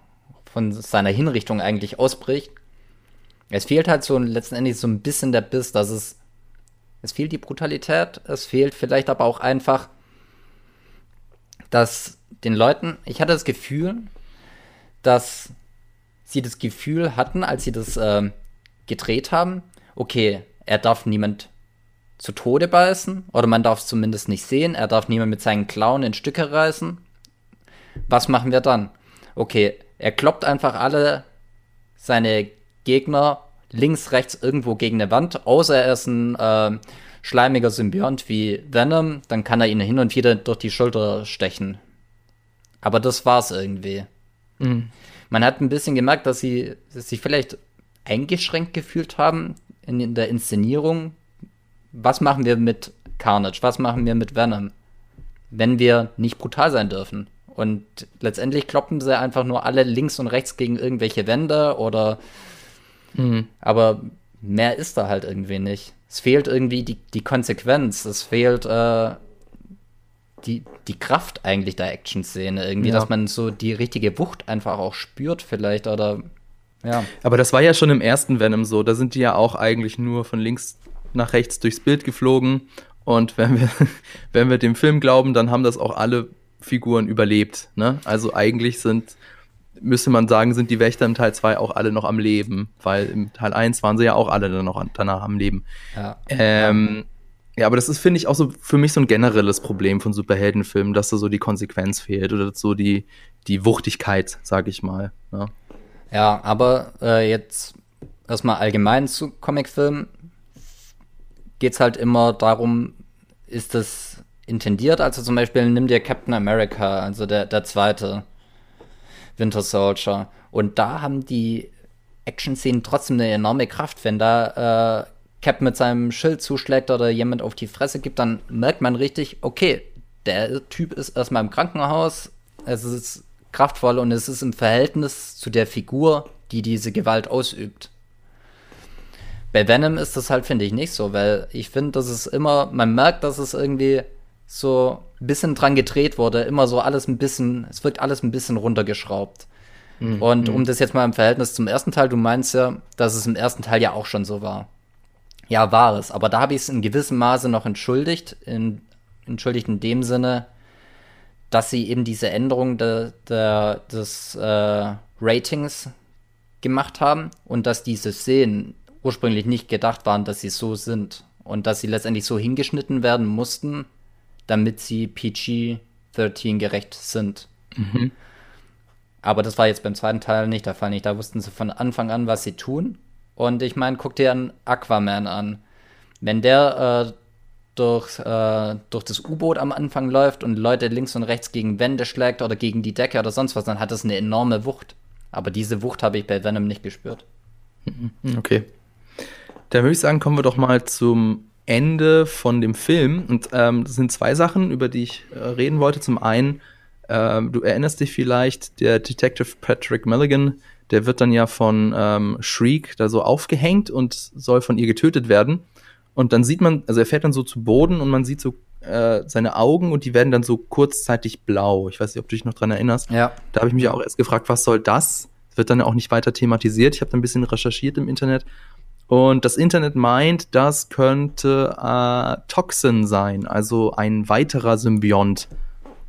von seiner Hinrichtung eigentlich ausbricht. Es fehlt halt so letzten Endes so ein bisschen der Biss, dass es es fehlt die Brutalität, es fehlt vielleicht aber auch einfach, dass den Leuten, ich hatte das Gefühl, dass sie das Gefühl hatten, als sie das äh, gedreht haben, okay, er darf niemand zu Tode beißen oder man darf es zumindest nicht sehen, er darf niemand mit seinen Klauen in Stücke reißen. Was machen wir dann? Okay, er kloppt einfach alle seine Gegner links, rechts irgendwo gegen eine Wand, außer er ist ein äh, schleimiger Symbiont wie Venom, dann kann er ihn hin und wieder durch die Schulter stechen. Aber das war's irgendwie. Mhm. Man hat ein bisschen gemerkt, dass sie sich vielleicht eingeschränkt gefühlt haben in, in der Inszenierung. Was machen wir mit Carnage? Was machen wir mit Venom? Wenn wir nicht brutal sein dürfen. Und letztendlich kloppen sie einfach nur alle links und rechts gegen irgendwelche Wände oder. Mhm. Aber mehr ist da halt irgendwie nicht. Es fehlt irgendwie die, die Konsequenz. Es fehlt äh, die, die Kraft eigentlich der Action-Szene. Irgendwie, ja. dass man so die richtige Wucht einfach auch spürt, vielleicht. Oder. Ja. Aber das war ja schon im ersten Venom so. Da sind die ja auch eigentlich nur von links nach rechts durchs Bild geflogen. Und wenn wir, wenn wir dem Film glauben, dann haben das auch alle Figuren überlebt. Ne? Also eigentlich sind, müsste man sagen, sind die Wächter im Teil 2 auch alle noch am Leben, weil im Teil 1 waren sie ja auch alle dann noch danach am Leben. Ja, ähm, ja aber das ist, finde ich, auch so für mich so ein generelles Problem von Superheldenfilmen, dass da so die Konsequenz fehlt oder so die, die Wuchtigkeit, sag ich mal. Ne? Ja, aber äh, jetzt erstmal allgemein zu Comicfilmen geht es halt immer darum, ist das intendiert. Also zum Beispiel nimm dir Captain America, also der, der zweite Winter Soldier. Und da haben die Action-Szenen trotzdem eine enorme Kraft. Wenn da äh, Cap mit seinem Schild zuschlägt oder jemand auf die Fresse gibt, dann merkt man richtig, okay, der Typ ist erstmal im Krankenhaus, es ist kraftvoll und es ist im Verhältnis zu der Figur, die diese Gewalt ausübt. Bei Venom ist das halt, finde ich, nicht so, weil ich finde, dass es immer, man merkt, dass es irgendwie so ein bisschen dran gedreht wurde, immer so alles ein bisschen, es wirkt alles ein bisschen runtergeschraubt. Mhm. Und um mhm. das jetzt mal im Verhältnis zum ersten Teil, du meinst ja, dass es im ersten Teil ja auch schon so war. Ja, war es. Aber da habe ich es in gewissem Maße noch entschuldigt. In, entschuldigt in dem Sinne, dass sie eben diese Änderung de, de, des äh, Ratings gemacht haben und dass diese Szenen ursprünglich nicht gedacht waren, dass sie so sind und dass sie letztendlich so hingeschnitten werden mussten, damit sie PG-13 gerecht sind. Mhm. Aber das war jetzt beim zweiten Teil nicht der Fall. Nicht. Da wussten sie von Anfang an, was sie tun. Und ich meine, guck dir einen Aquaman an. Wenn der äh, durch, äh, durch das U-Boot am Anfang läuft und Leute links und rechts gegen Wände schlägt oder gegen die Decke oder sonst was, dann hat das eine enorme Wucht. Aber diese Wucht habe ich bei Venom nicht gespürt. Mhm. Okay. Dann würde ich sagen, kommen wir doch mal zum Ende von dem Film. Und ähm, das sind zwei Sachen, über die ich äh, reden wollte. Zum einen, äh, du erinnerst dich vielleicht, der Detective Patrick Milligan, der wird dann ja von ähm, Shriek da so aufgehängt und soll von ihr getötet werden. Und dann sieht man, also er fährt dann so zu Boden und man sieht so äh, seine Augen und die werden dann so kurzzeitig blau. Ich weiß nicht, ob du dich noch dran erinnerst. Ja. Da habe ich mich auch erst gefragt, was soll das? Wird dann auch nicht weiter thematisiert. Ich habe ein bisschen recherchiert im Internet. Und das Internet meint, das könnte äh, Toxin sein, also ein weiterer Symbiont.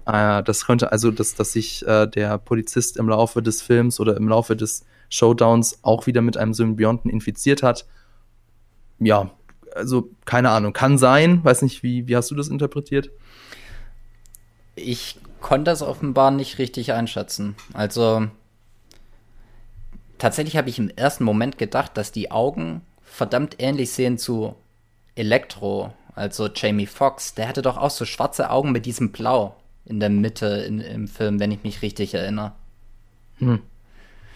Äh, das könnte also, dass, dass sich äh, der Polizist im Laufe des Films oder im Laufe des Showdowns auch wieder mit einem Symbionten infiziert hat. Ja, also keine Ahnung, kann sein. Weiß nicht, wie, wie hast du das interpretiert? Ich konnte das offenbar nicht richtig einschätzen. Also tatsächlich habe ich im ersten Moment gedacht, dass die Augen verdammt ähnlich sehen zu Elektro, also Jamie Foxx. Der hatte doch auch so schwarze Augen mit diesem Blau in der Mitte in, im Film, wenn ich mich richtig erinnere. Hm.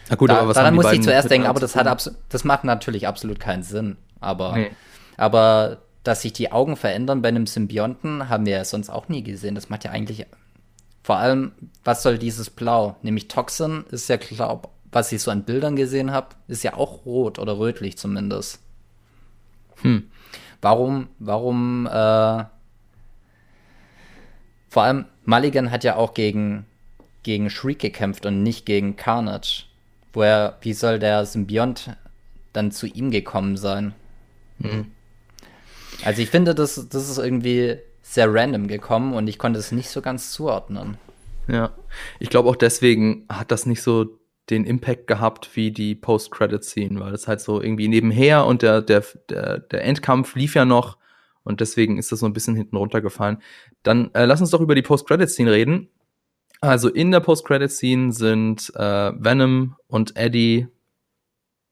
Na gut, da, aber was daran musste ich zuerst denken, aber das, hat das macht natürlich absolut keinen Sinn. Aber nee. Aber dass sich die Augen verändern bei einem Symbionten, haben wir ja sonst auch nie gesehen. Das macht ja eigentlich. Vor allem, was soll dieses Blau? Nämlich Toxin ist ja, glaub, was ich so an Bildern gesehen habe, ist ja auch rot oder rötlich zumindest. Hm. Warum, warum, äh, vor allem Mulligan hat ja auch gegen, gegen Shriek gekämpft und nicht gegen Carnage. Woher, wie soll der Symbiont dann zu ihm gekommen sein? Hm. Also ich finde, das, das ist irgendwie sehr random gekommen und ich konnte es nicht so ganz zuordnen. Ja, ich glaube auch deswegen hat das nicht so den Impact gehabt wie die Post-Credit-Scene, weil das halt so irgendwie nebenher und der, der, der, der Endkampf lief ja noch und deswegen ist das so ein bisschen hinten runtergefallen. Dann äh, lass uns doch über die Post-Credit-Scene reden. Also in der Post-Credit-Scene sind äh, Venom und Eddie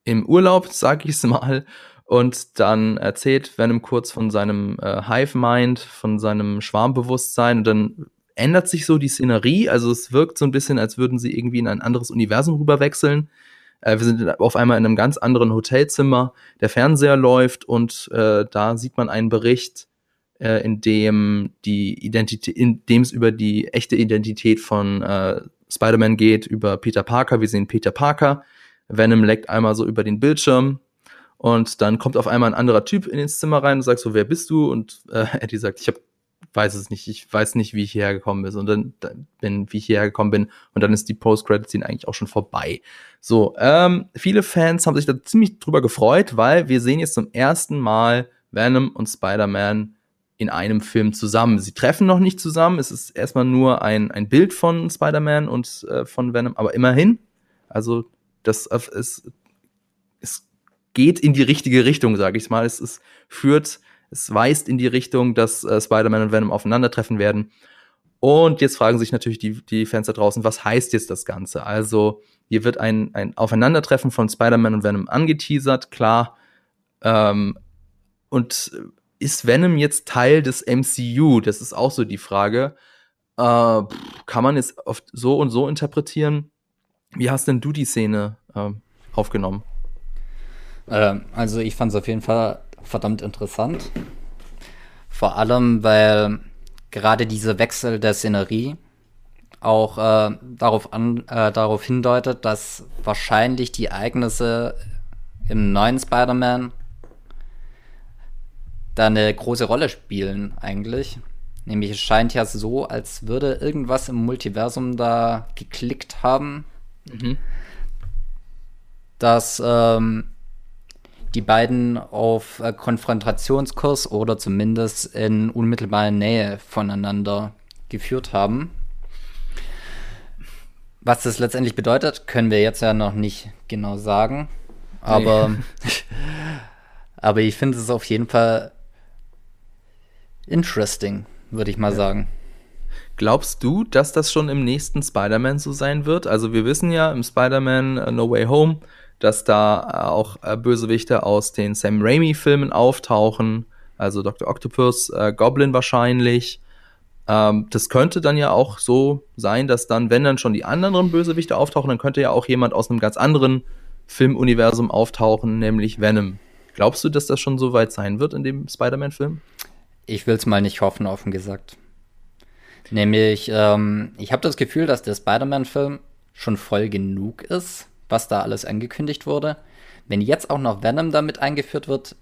im Urlaub, sag ich es mal, und dann erzählt Venom kurz von seinem äh, Hive-Mind, von seinem Schwarmbewusstsein. Und dann ändert sich so die Szenerie. Also es wirkt so ein bisschen, als würden sie irgendwie in ein anderes Universum rüberwechseln. Äh, wir sind auf einmal in einem ganz anderen Hotelzimmer. Der Fernseher läuft und äh, da sieht man einen Bericht, äh, in dem die Identität, in dem es über die echte Identität von äh, Spider-Man geht, über Peter Parker. Wir sehen Peter Parker. Venom leckt einmal so über den Bildschirm und dann kommt auf einmal ein anderer Typ in ins Zimmer rein und sagt so, wer bist du? Und äh, Eddie sagt, ich hab, weiß es nicht, ich weiß nicht, wie ich hierher gekommen bin. Und dann, bin, wie ich hierher gekommen bin. Und dann ist die Post-Credit-Scene eigentlich auch schon vorbei. So, ähm, viele Fans haben sich da ziemlich drüber gefreut, weil wir sehen jetzt zum ersten Mal Venom und Spider-Man in einem Film zusammen. Sie treffen noch nicht zusammen. Es ist erstmal nur ein, ein Bild von Spider-Man und äh, von Venom, aber immerhin. Also, das ist, ist geht in die richtige Richtung, sage ich mal. Es, es führt, es weist in die Richtung, dass äh, Spider-Man und Venom aufeinandertreffen werden. Und jetzt fragen sich natürlich die, die Fans da draußen, was heißt jetzt das Ganze? Also, hier wird ein, ein Aufeinandertreffen von Spider-Man und Venom angeteasert, klar. Ähm, und ist Venom jetzt Teil des MCU? Das ist auch so die Frage. Äh, kann man es oft so und so interpretieren? Wie hast denn du die Szene äh, aufgenommen? Äh, also ich fand es auf jeden Fall verdammt interessant. Vor allem, weil gerade diese Wechsel der Szenerie auch äh, darauf, an, äh, darauf hindeutet, dass wahrscheinlich die Ereignisse im neuen Spider-Man da eine große Rolle spielen eigentlich. Nämlich es scheint ja so, als würde irgendwas im Multiversum da geklickt haben, mhm. dass ähm, die beiden auf äh, Konfrontationskurs oder zumindest in unmittelbarer Nähe voneinander geführt haben. Was das letztendlich bedeutet, können wir jetzt ja noch nicht genau sagen. Aber, nee. aber ich finde es auf jeden Fall interesting, würde ich mal ja. sagen. Glaubst du, dass das schon im nächsten Spider-Man so sein wird? Also wir wissen ja im Spider-Man uh, No Way Home, dass da auch äh, Bösewichte aus den Sam Raimi-Filmen auftauchen, also Dr. Octopus, äh, Goblin wahrscheinlich. Ähm, das könnte dann ja auch so sein, dass dann, wenn dann schon die anderen Bösewichte auftauchen, dann könnte ja auch jemand aus einem ganz anderen Filmuniversum auftauchen, nämlich Venom. Glaubst du, dass das schon so weit sein wird in dem Spider-Man-Film? Ich will es mal nicht hoffen, offen gesagt. Nämlich, ähm, ich habe das Gefühl, dass der Spider-Man-Film schon voll genug ist, was da alles angekündigt wurde. Wenn jetzt auch noch Venom damit eingeführt wird,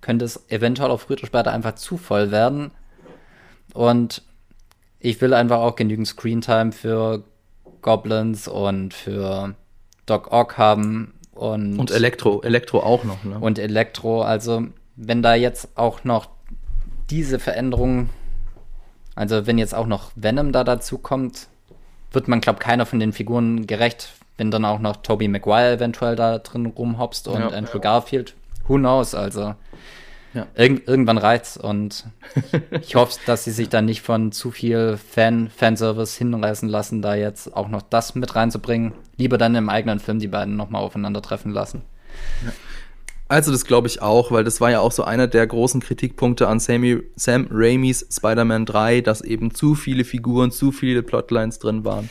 könnte es eventuell auch früher oder später einfach zu voll werden. Und ich will einfach auch genügend Screentime für Goblins und für Doc Ock haben. Und, und Elektro, Elektro auch noch, ne? Und Elektro, also wenn da jetzt auch noch diese Veränderung, also wenn jetzt auch noch Venom da dazu kommt, wird man, glaube keiner von den Figuren gerecht, wenn dann auch noch Tobey Maguire eventuell da drin rumhopst und ja, Andrew ja. Garfield. Who knows, also. Ja. Irg irgendwann reizt und ich hoffe, dass sie sich dann nicht von zu viel Fan Fanservice hinreißen lassen, da jetzt auch noch das mit reinzubringen. Lieber dann im eigenen Film die beiden nochmal aufeinandertreffen lassen. Ja. Also das glaube ich auch, weil das war ja auch so einer der großen Kritikpunkte an Sammy, Sam Raimis Spider-Man 3, dass eben zu viele Figuren, zu viele Plotlines drin waren.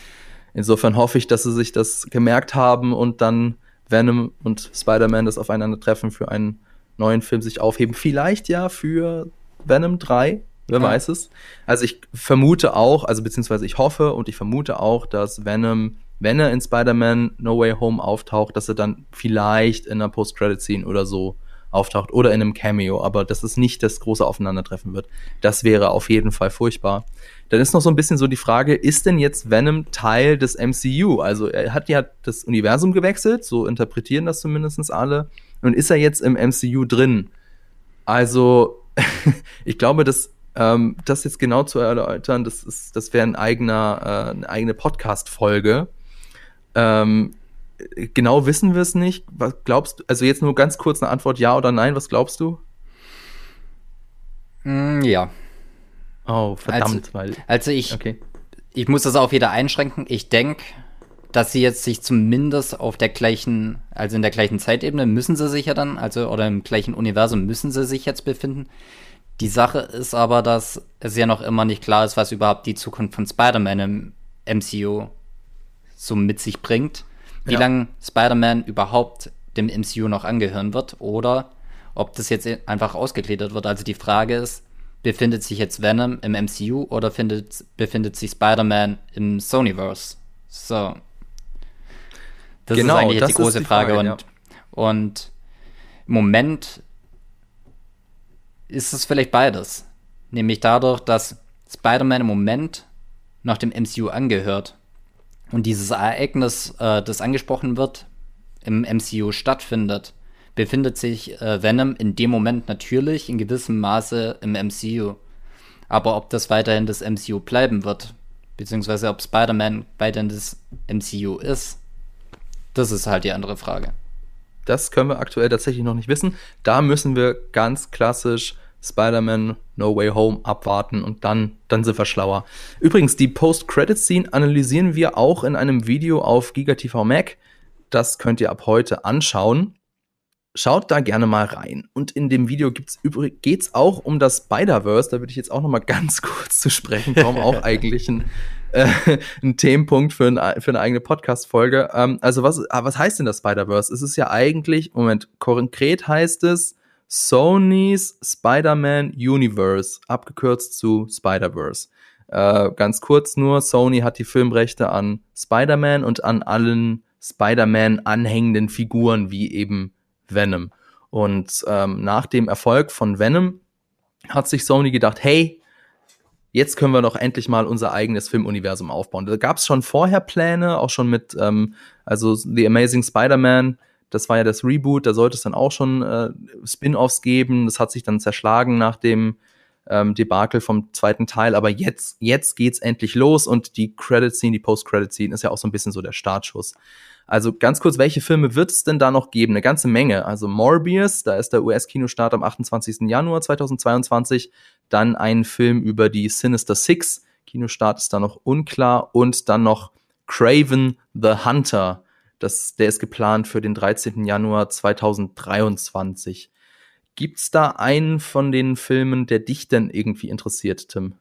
Insofern hoffe ich, dass sie sich das gemerkt haben und dann Venom und Spider-Man das aufeinandertreffen für einen neuen Film sich aufheben. Vielleicht ja für Venom 3, wer ja. weiß es. Also ich vermute auch, also beziehungsweise ich hoffe und ich vermute auch, dass Venom wenn er in Spider-Man No Way Home auftaucht, dass er dann vielleicht in einer Post-Credit-Scene oder so auftaucht oder in einem Cameo, aber dass es nicht das große Aufeinandertreffen wird. Das wäre auf jeden Fall furchtbar. Dann ist noch so ein bisschen so die Frage, ist denn jetzt Venom Teil des MCU? Also er hat ja das Universum gewechselt, so interpretieren das zumindest alle. Und ist er jetzt im MCU drin? Also ich glaube, dass ähm, das jetzt genau zu erläutern, das ist, das wäre ein eigener, äh, eine eigene Podcast-Folge. Ähm, genau wissen wir es nicht. Was glaubst du? Also jetzt nur ganz kurz eine Antwort, ja oder nein. Was glaubst du? Mm, ja. Oh, verdammt, also, weil. Also ich, okay. ich muss das auch wieder einschränken. Ich denke, dass sie jetzt sich zumindest auf der gleichen, also in der gleichen Zeitebene müssen sie sich ja dann, also oder im gleichen Universum müssen sie sich jetzt befinden. Die Sache ist aber, dass es ja noch immer nicht klar ist, was überhaupt die Zukunft von Spider-Man im MCU so mit sich bringt, wie ja. lange Spider-Man überhaupt dem MCU noch angehören wird oder ob das jetzt einfach ausgegliedert wird. Also die Frage ist, befindet sich jetzt Venom im MCU oder findet, befindet sich Spider-Man im Sonyverse? So. Das genau, ist eigentlich jetzt die große die Frage. Frage. und, ja. und im Moment ist es vielleicht beides. Nämlich dadurch, dass Spider-Man im Moment noch dem MCU angehört und dieses Ereignis, äh, das angesprochen wird, im MCU stattfindet, befindet sich äh, Venom in dem Moment natürlich in gewissem Maße im MCU. Aber ob das weiterhin das MCU bleiben wird, beziehungsweise ob Spider-Man weiterhin das MCU ist, das ist halt die andere Frage. Das können wir aktuell tatsächlich noch nicht wissen. Da müssen wir ganz klassisch Spider-Man No Way Home abwarten und dann, dann sind wir schlauer. Übrigens, die Post-Credit-Scene analysieren wir auch in einem Video auf GigaTV Mac. Das könnt ihr ab heute anschauen. Schaut da gerne mal rein. Und in dem Video geht es auch um das Spider-Verse. Da würde ich jetzt auch noch mal ganz kurz zu sprechen kommen. auch eigentlich ein, äh, ein Themenpunkt für, ein, für eine eigene Podcast-Folge. Ähm, also was, ah, was heißt denn das Spider-Verse? Es ist ja eigentlich, Moment, konkret heißt es, Sony's Spider-Man Universe, abgekürzt zu Spider-Verse. Äh, ganz kurz nur, Sony hat die Filmrechte an Spider-Man und an allen Spider-Man anhängenden Figuren wie eben Venom. Und ähm, nach dem Erfolg von Venom hat sich Sony gedacht, hey, jetzt können wir doch endlich mal unser eigenes Filmuniversum aufbauen. Da gab es schon vorher Pläne, auch schon mit, ähm, also The Amazing Spider-Man das war ja das Reboot, da sollte es dann auch schon äh, Spin-offs geben. Das hat sich dann zerschlagen nach dem ähm, Debakel vom zweiten Teil. Aber jetzt, jetzt geht's endlich los und die Credit-Scene, die Post-Credit-Scene ist ja auch so ein bisschen so der Startschuss. Also ganz kurz, welche Filme wird es denn da noch geben? Eine ganze Menge. Also Morbius, da ist der US-Kinostart am 28. Januar 2022. Dann ein Film über die Sinister Six. Kinostart ist da noch unklar. Und dann noch Craven the Hunter das, der ist geplant für den 13. Januar 2023. Gibt's da einen von den Filmen, der dich denn irgendwie interessiert, Tim?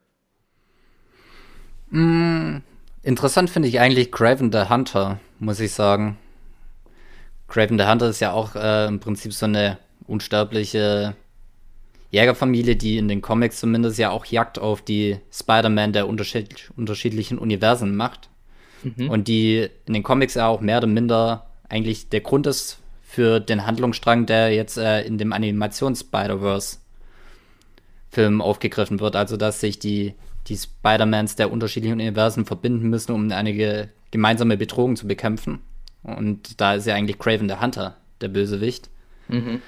Mm, interessant finde ich eigentlich Craven the Hunter, muss ich sagen. Craven the Hunter ist ja auch äh, im Prinzip so eine unsterbliche Jägerfamilie, die in den Comics zumindest ja auch Jagd auf die Spider-Man der unterschied unterschiedlichen Universen macht. Mhm. Und die in den Comics ja auch mehr oder minder eigentlich der Grund ist für den Handlungsstrang, der jetzt äh, in dem Animations-Spider-Verse-Film aufgegriffen wird. Also, dass sich die, die Spider-Mans der unterschiedlichen Universen verbinden müssen, um eine gemeinsame Bedrohung zu bekämpfen. Und da ist ja eigentlich Craven der Hunter, der Bösewicht. Mhm.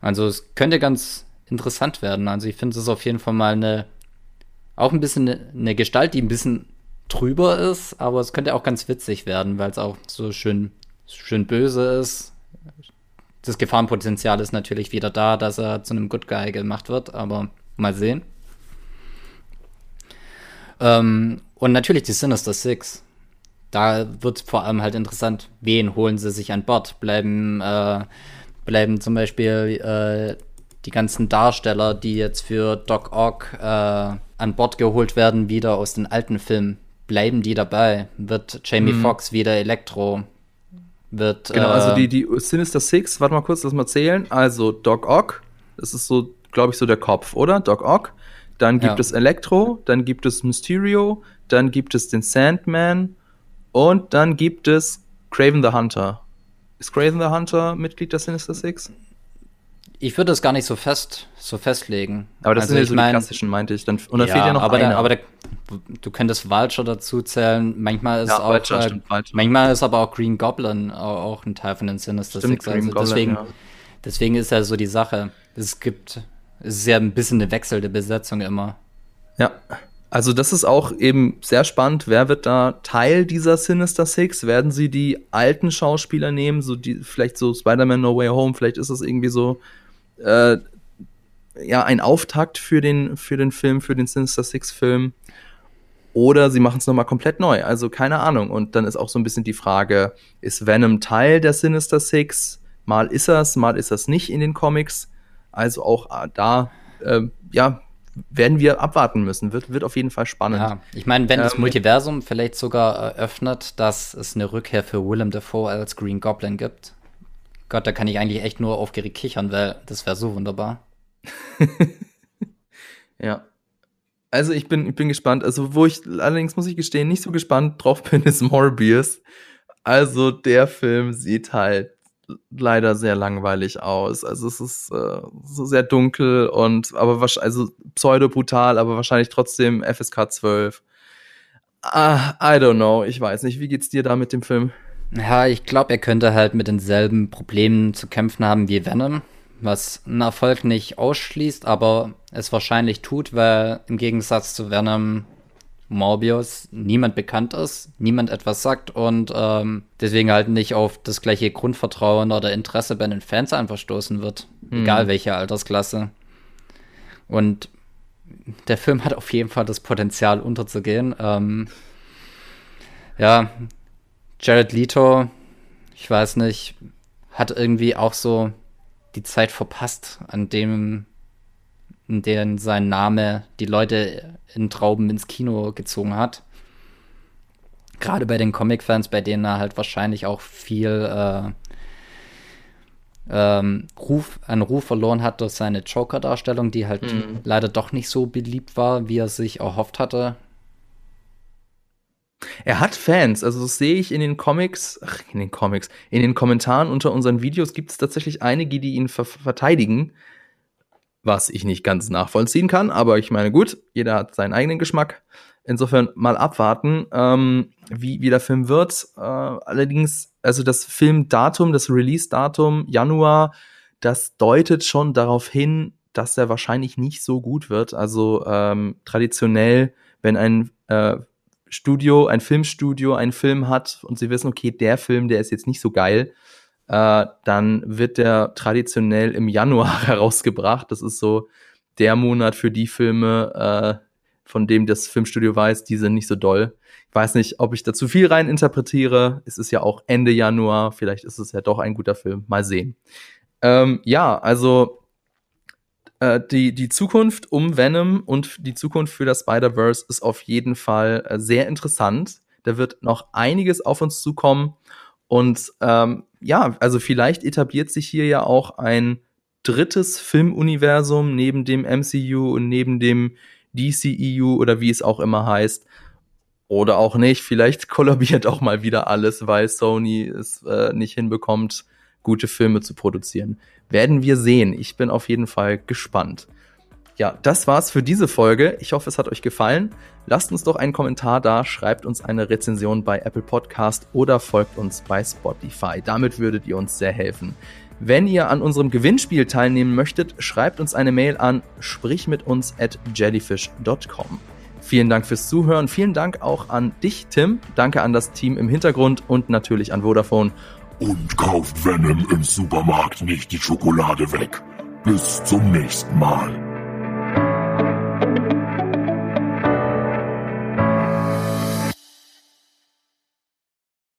Also, es könnte ganz interessant werden. Also ich finde es auf jeden Fall mal eine, auch ein bisschen eine, eine, Gestalt, die ein bisschen drüber ist, aber es könnte auch ganz witzig werden, weil es auch so schön, schön böse ist. Das Gefahrenpotenzial ist natürlich wieder da, dass er zu einem Good Guy gemacht wird, aber mal sehen. Ähm, und natürlich die Sinister Six. Da wird vor allem halt interessant, wen holen sie sich an Bord? Bleiben, äh, bleiben zum Beispiel äh, die ganzen Darsteller, die jetzt für Doc Ock äh, an Bord geholt werden, wieder aus den alten Filmen, bleiben die dabei? Wird Jamie mhm. Foxx wieder Elektro? Wird, genau, also äh, also die, die Sinister Six, warte mal kurz, lass mal zählen. Also Doc Ock, das ist so, glaube ich, so der Kopf, oder? Doc Ock. Dann gibt ja. es Elektro, dann gibt es Mysterio, dann gibt es den Sandman und dann gibt es Craven the Hunter. Ist Craven the Hunter Mitglied der Sinister Six? Ich würde das gar nicht so fest so festlegen. Aber das also sind ja so mein, die klassischen, meinte ich. Dann, und da ja, fehlt ja noch aber, der, aber der, du könntest Vulture dazu zählen. Manchmal ist ja, auch Vulture, äh, stimmt, manchmal ist aber auch Green Goblin auch ein Teil von den Sinister stimmt, Six. Also deswegen, ja. deswegen ist ja so die Sache. Es gibt, es ist ja ein bisschen eine wechselnde Besetzung immer. Ja. Also das ist auch eben sehr spannend. Wer wird da Teil dieser Sinister Six? Werden sie die alten Schauspieler nehmen, so die vielleicht so Spider-Man No Way Home? Vielleicht ist das irgendwie so äh, ja, ein Auftakt für den, für den Film, für den Sinister Six-Film. Oder sie machen es nochmal komplett neu. Also keine Ahnung. Und dann ist auch so ein bisschen die Frage, ist Venom Teil der Sinister Six? Mal ist er's, mal ist das nicht in den Comics. Also auch äh, da, äh, ja, werden wir abwarten müssen. Wird, wird auf jeden Fall spannend. Ja, ich meine, wenn ähm, das Multiversum vielleicht sogar eröffnet, dass es eine Rückkehr für Willem Dafoe als Green Goblin gibt, Gott, da kann ich eigentlich echt nur aufgeregt kichern, weil das wäre so wunderbar. ja. Also ich bin, ich bin gespannt. Also wo ich allerdings muss ich gestehen, nicht so gespannt drauf bin, ist Morbius. Also der Film sieht halt leider sehr langweilig aus. Also es ist äh, so sehr dunkel und aber also pseudo brutal, aber wahrscheinlich trotzdem FSK 12. Ah, I don't know, ich weiß nicht. Wie geht's dir da mit dem Film? Ja, ich glaube, er könnte halt mit denselben Problemen zu kämpfen haben wie Venom, was einen Erfolg nicht ausschließt, aber es wahrscheinlich tut, weil im Gegensatz zu Venom Morbius niemand bekannt ist, niemand etwas sagt und ähm, deswegen halt nicht auf das gleiche Grundvertrauen oder Interesse bei den Fans einfach stoßen wird, mhm. egal welche Altersklasse. Und der Film hat auf jeden Fall das Potenzial unterzugehen. Ähm, ja, Jared Leto, ich weiß nicht, hat irgendwie auch so die Zeit verpasst, an dem, in der sein Name die Leute in Trauben ins Kino gezogen hat. Gerade bei den Comic-Fans, bei denen er halt wahrscheinlich auch viel äh, ähm, Ruf, einen Ruf verloren hat durch seine Joker-Darstellung, die halt mhm. leider doch nicht so beliebt war, wie er sich erhofft hatte. Er hat Fans, also das sehe ich in den Comics, ach, in den Comics, in den Kommentaren unter unseren Videos gibt es tatsächlich einige, die ihn ver verteidigen, was ich nicht ganz nachvollziehen kann, aber ich meine, gut, jeder hat seinen eigenen Geschmack. Insofern mal abwarten, ähm, wie, wie der Film wird. Äh, allerdings, also das Filmdatum, das Release-Datum, Januar, das deutet schon darauf hin, dass er wahrscheinlich nicht so gut wird. Also ähm, traditionell, wenn ein äh, Studio, ein Filmstudio einen Film hat und sie wissen, okay, der Film, der ist jetzt nicht so geil, äh, dann wird der traditionell im Januar herausgebracht. Das ist so der Monat für die Filme, äh, von dem das Filmstudio weiß, die sind nicht so doll. Ich weiß nicht, ob ich da zu viel rein interpretiere. Es ist ja auch Ende Januar. Vielleicht ist es ja doch ein guter Film. Mal sehen. Ähm, ja, also äh, die, die Zukunft um Venom und die Zukunft für das Spider-Verse ist auf jeden Fall äh, sehr interessant. Da wird noch einiges auf uns zukommen. Und ähm, ja, also vielleicht etabliert sich hier ja auch ein drittes Filmuniversum neben dem MCU und neben dem DCEU oder wie es auch immer heißt. Oder auch nicht. Vielleicht kollabiert auch mal wieder alles, weil Sony es äh, nicht hinbekommt, gute Filme zu produzieren. Werden wir sehen. Ich bin auf jeden Fall gespannt. Ja, das war's für diese Folge. Ich hoffe, es hat euch gefallen. Lasst uns doch einen Kommentar da, schreibt uns eine Rezension bei Apple Podcast oder folgt uns bei Spotify. Damit würdet ihr uns sehr helfen. Wenn ihr an unserem Gewinnspiel teilnehmen möchtet, schreibt uns eine Mail an jellyfish.com. Vielen Dank fürs Zuhören. Vielen Dank auch an dich, Tim. Danke an das Team im Hintergrund und natürlich an Vodafone. Und kauft Venom im Supermarkt nicht die Schokolade weg. Bis zum nächsten Mal.